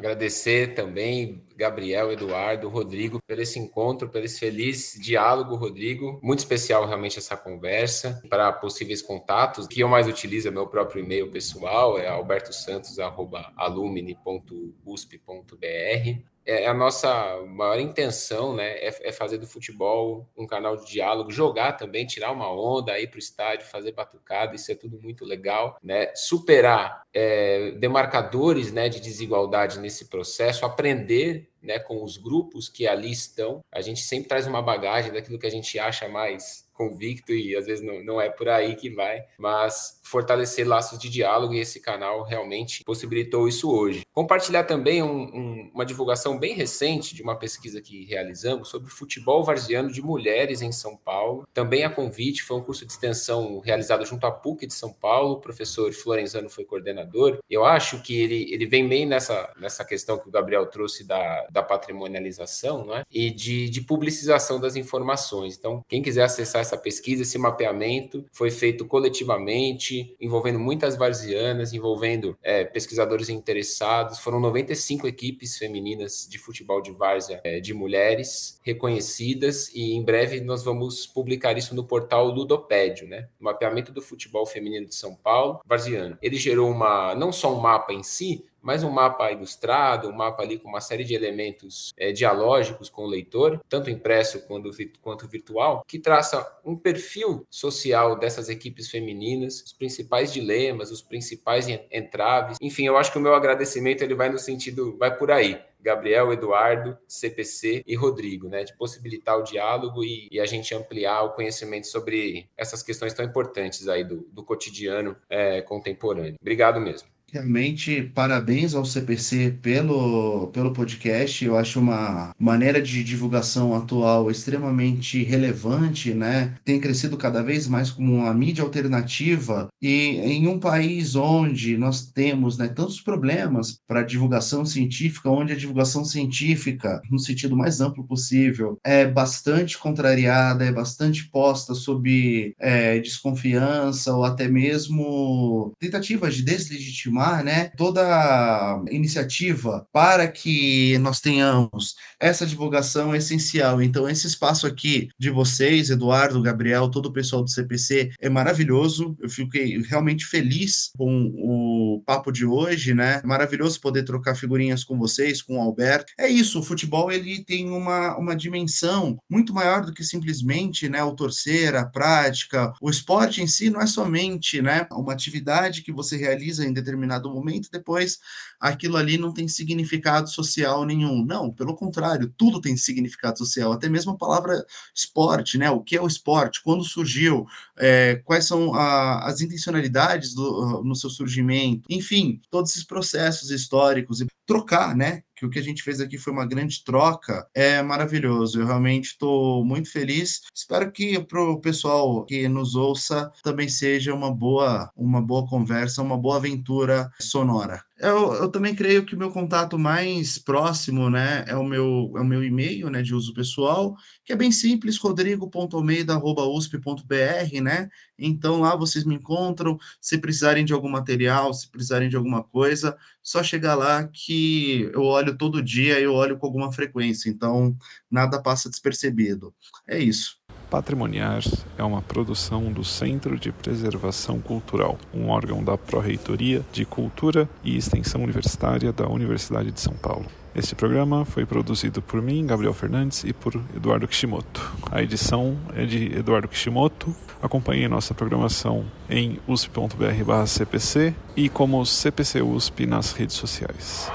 Agradecer também, Gabriel, Eduardo, Rodrigo, por esse encontro, por esse feliz diálogo, Rodrigo. Muito especial realmente essa conversa. Para possíveis contatos, que eu mais utilizo é meu próprio e-mail pessoal, é albertosantos.alumni.usp.br é, é a nossa maior intenção, né? É, é, fazer do futebol um canal de diálogo, jogar também, tirar uma onda, ir para o estádio, fazer batucada, isso é tudo muito legal, né? Superar é, demarcadores né, de desigualdade nesse processo, aprender né, com os grupos que ali estão. A gente sempre traz uma bagagem daquilo que a gente acha mais convicto e às vezes não, não é por aí que vai, mas fortalecer laços de diálogo e esse canal realmente possibilitou isso hoje. Compartilhar também um, um, uma divulgação bem recente de uma pesquisa que realizamos sobre futebol varziano de mulheres em São Paulo. Também a convite, foi um curso de extensão realizado junto à PUC de São Paulo, o professor Florenzano foi coordenador. Eu acho que ele, ele vem bem nessa, nessa questão que o Gabriel trouxe da, da patrimonialização não é? e de, de publicização das informações. Então, quem quiser acessar essa pesquisa, esse mapeamento foi feito coletivamente, envolvendo muitas varzianas, envolvendo é, pesquisadores interessados. Foram 95 equipes femininas de futebol de várzea é, de mulheres reconhecidas e em breve nós vamos publicar isso no portal Ludopédio, né? O mapeamento do futebol feminino de São Paulo, varziano. Ele gerou uma não só um mapa em si, mais um mapa ilustrado, um mapa ali com uma série de elementos é, dialógicos com o leitor, tanto impresso quanto, quanto virtual, que traça um perfil social dessas equipes femininas, os principais dilemas, os principais entraves. Enfim, eu acho que o meu agradecimento ele vai no sentido, vai por aí. Gabriel, Eduardo, CPC e Rodrigo, né, de possibilitar o diálogo e, e, a gente ampliar o conhecimento sobre essas questões tão importantes aí do, do cotidiano é, contemporâneo. Obrigado mesmo. Realmente, parabéns ao CPC pelo, pelo podcast. Eu acho uma maneira de divulgação atual extremamente relevante, né? Tem crescido cada vez mais como uma mídia alternativa e em um país onde nós temos né, tantos problemas para divulgação científica, onde a divulgação científica, no sentido mais amplo possível, é bastante contrariada, é bastante posta sob é, desconfiança ou até mesmo tentativas de deslegitimar né, toda iniciativa para que nós tenhamos essa divulgação é essencial. Então, esse espaço aqui de vocês, Eduardo, Gabriel, todo o pessoal do CPC, é maravilhoso. Eu fiquei realmente feliz com o papo de hoje, né? Maravilhoso poder trocar figurinhas com vocês, com o Alberto. É isso, o futebol ele tem uma, uma dimensão muito maior do que simplesmente né, o torcer, a prática. O esporte em si não é somente né, uma atividade que você realiza em determinado determinado momento, depois aquilo ali não tem significado social nenhum. Não, pelo contrário, tudo tem significado social, até mesmo a palavra esporte, né? O que é o esporte? Quando surgiu? É, quais são a, as intencionalidades do, no seu surgimento? Enfim, todos esses processos históricos e trocar, né? Que o que a gente fez aqui foi uma grande troca, é maravilhoso. Eu realmente estou muito feliz. Espero que para o pessoal que nos ouça também seja uma boa, uma boa conversa, uma boa aventura sonora. Eu, eu também creio que o meu contato mais próximo, né, é o meu, é o meu e-mail, né, de uso pessoal, que é bem simples, rodrigo.almeida.usp.br, né? Então lá vocês me encontram, se precisarem de algum material, se precisarem de alguma coisa, só chegar lá que eu olho todo dia, eu olho com alguma frequência, então nada passa despercebido. É isso. Patrimoniar é uma produção do Centro de Preservação Cultural, um órgão da Pró-Reitoria de Cultura e Extensão Universitária da Universidade de São Paulo. Este programa foi produzido por mim, Gabriel Fernandes, e por Eduardo Kishimoto. A edição é de Eduardo Kishimoto. Acompanhe nossa programação em usp.br/cpc e como CPC USP nas redes sociais.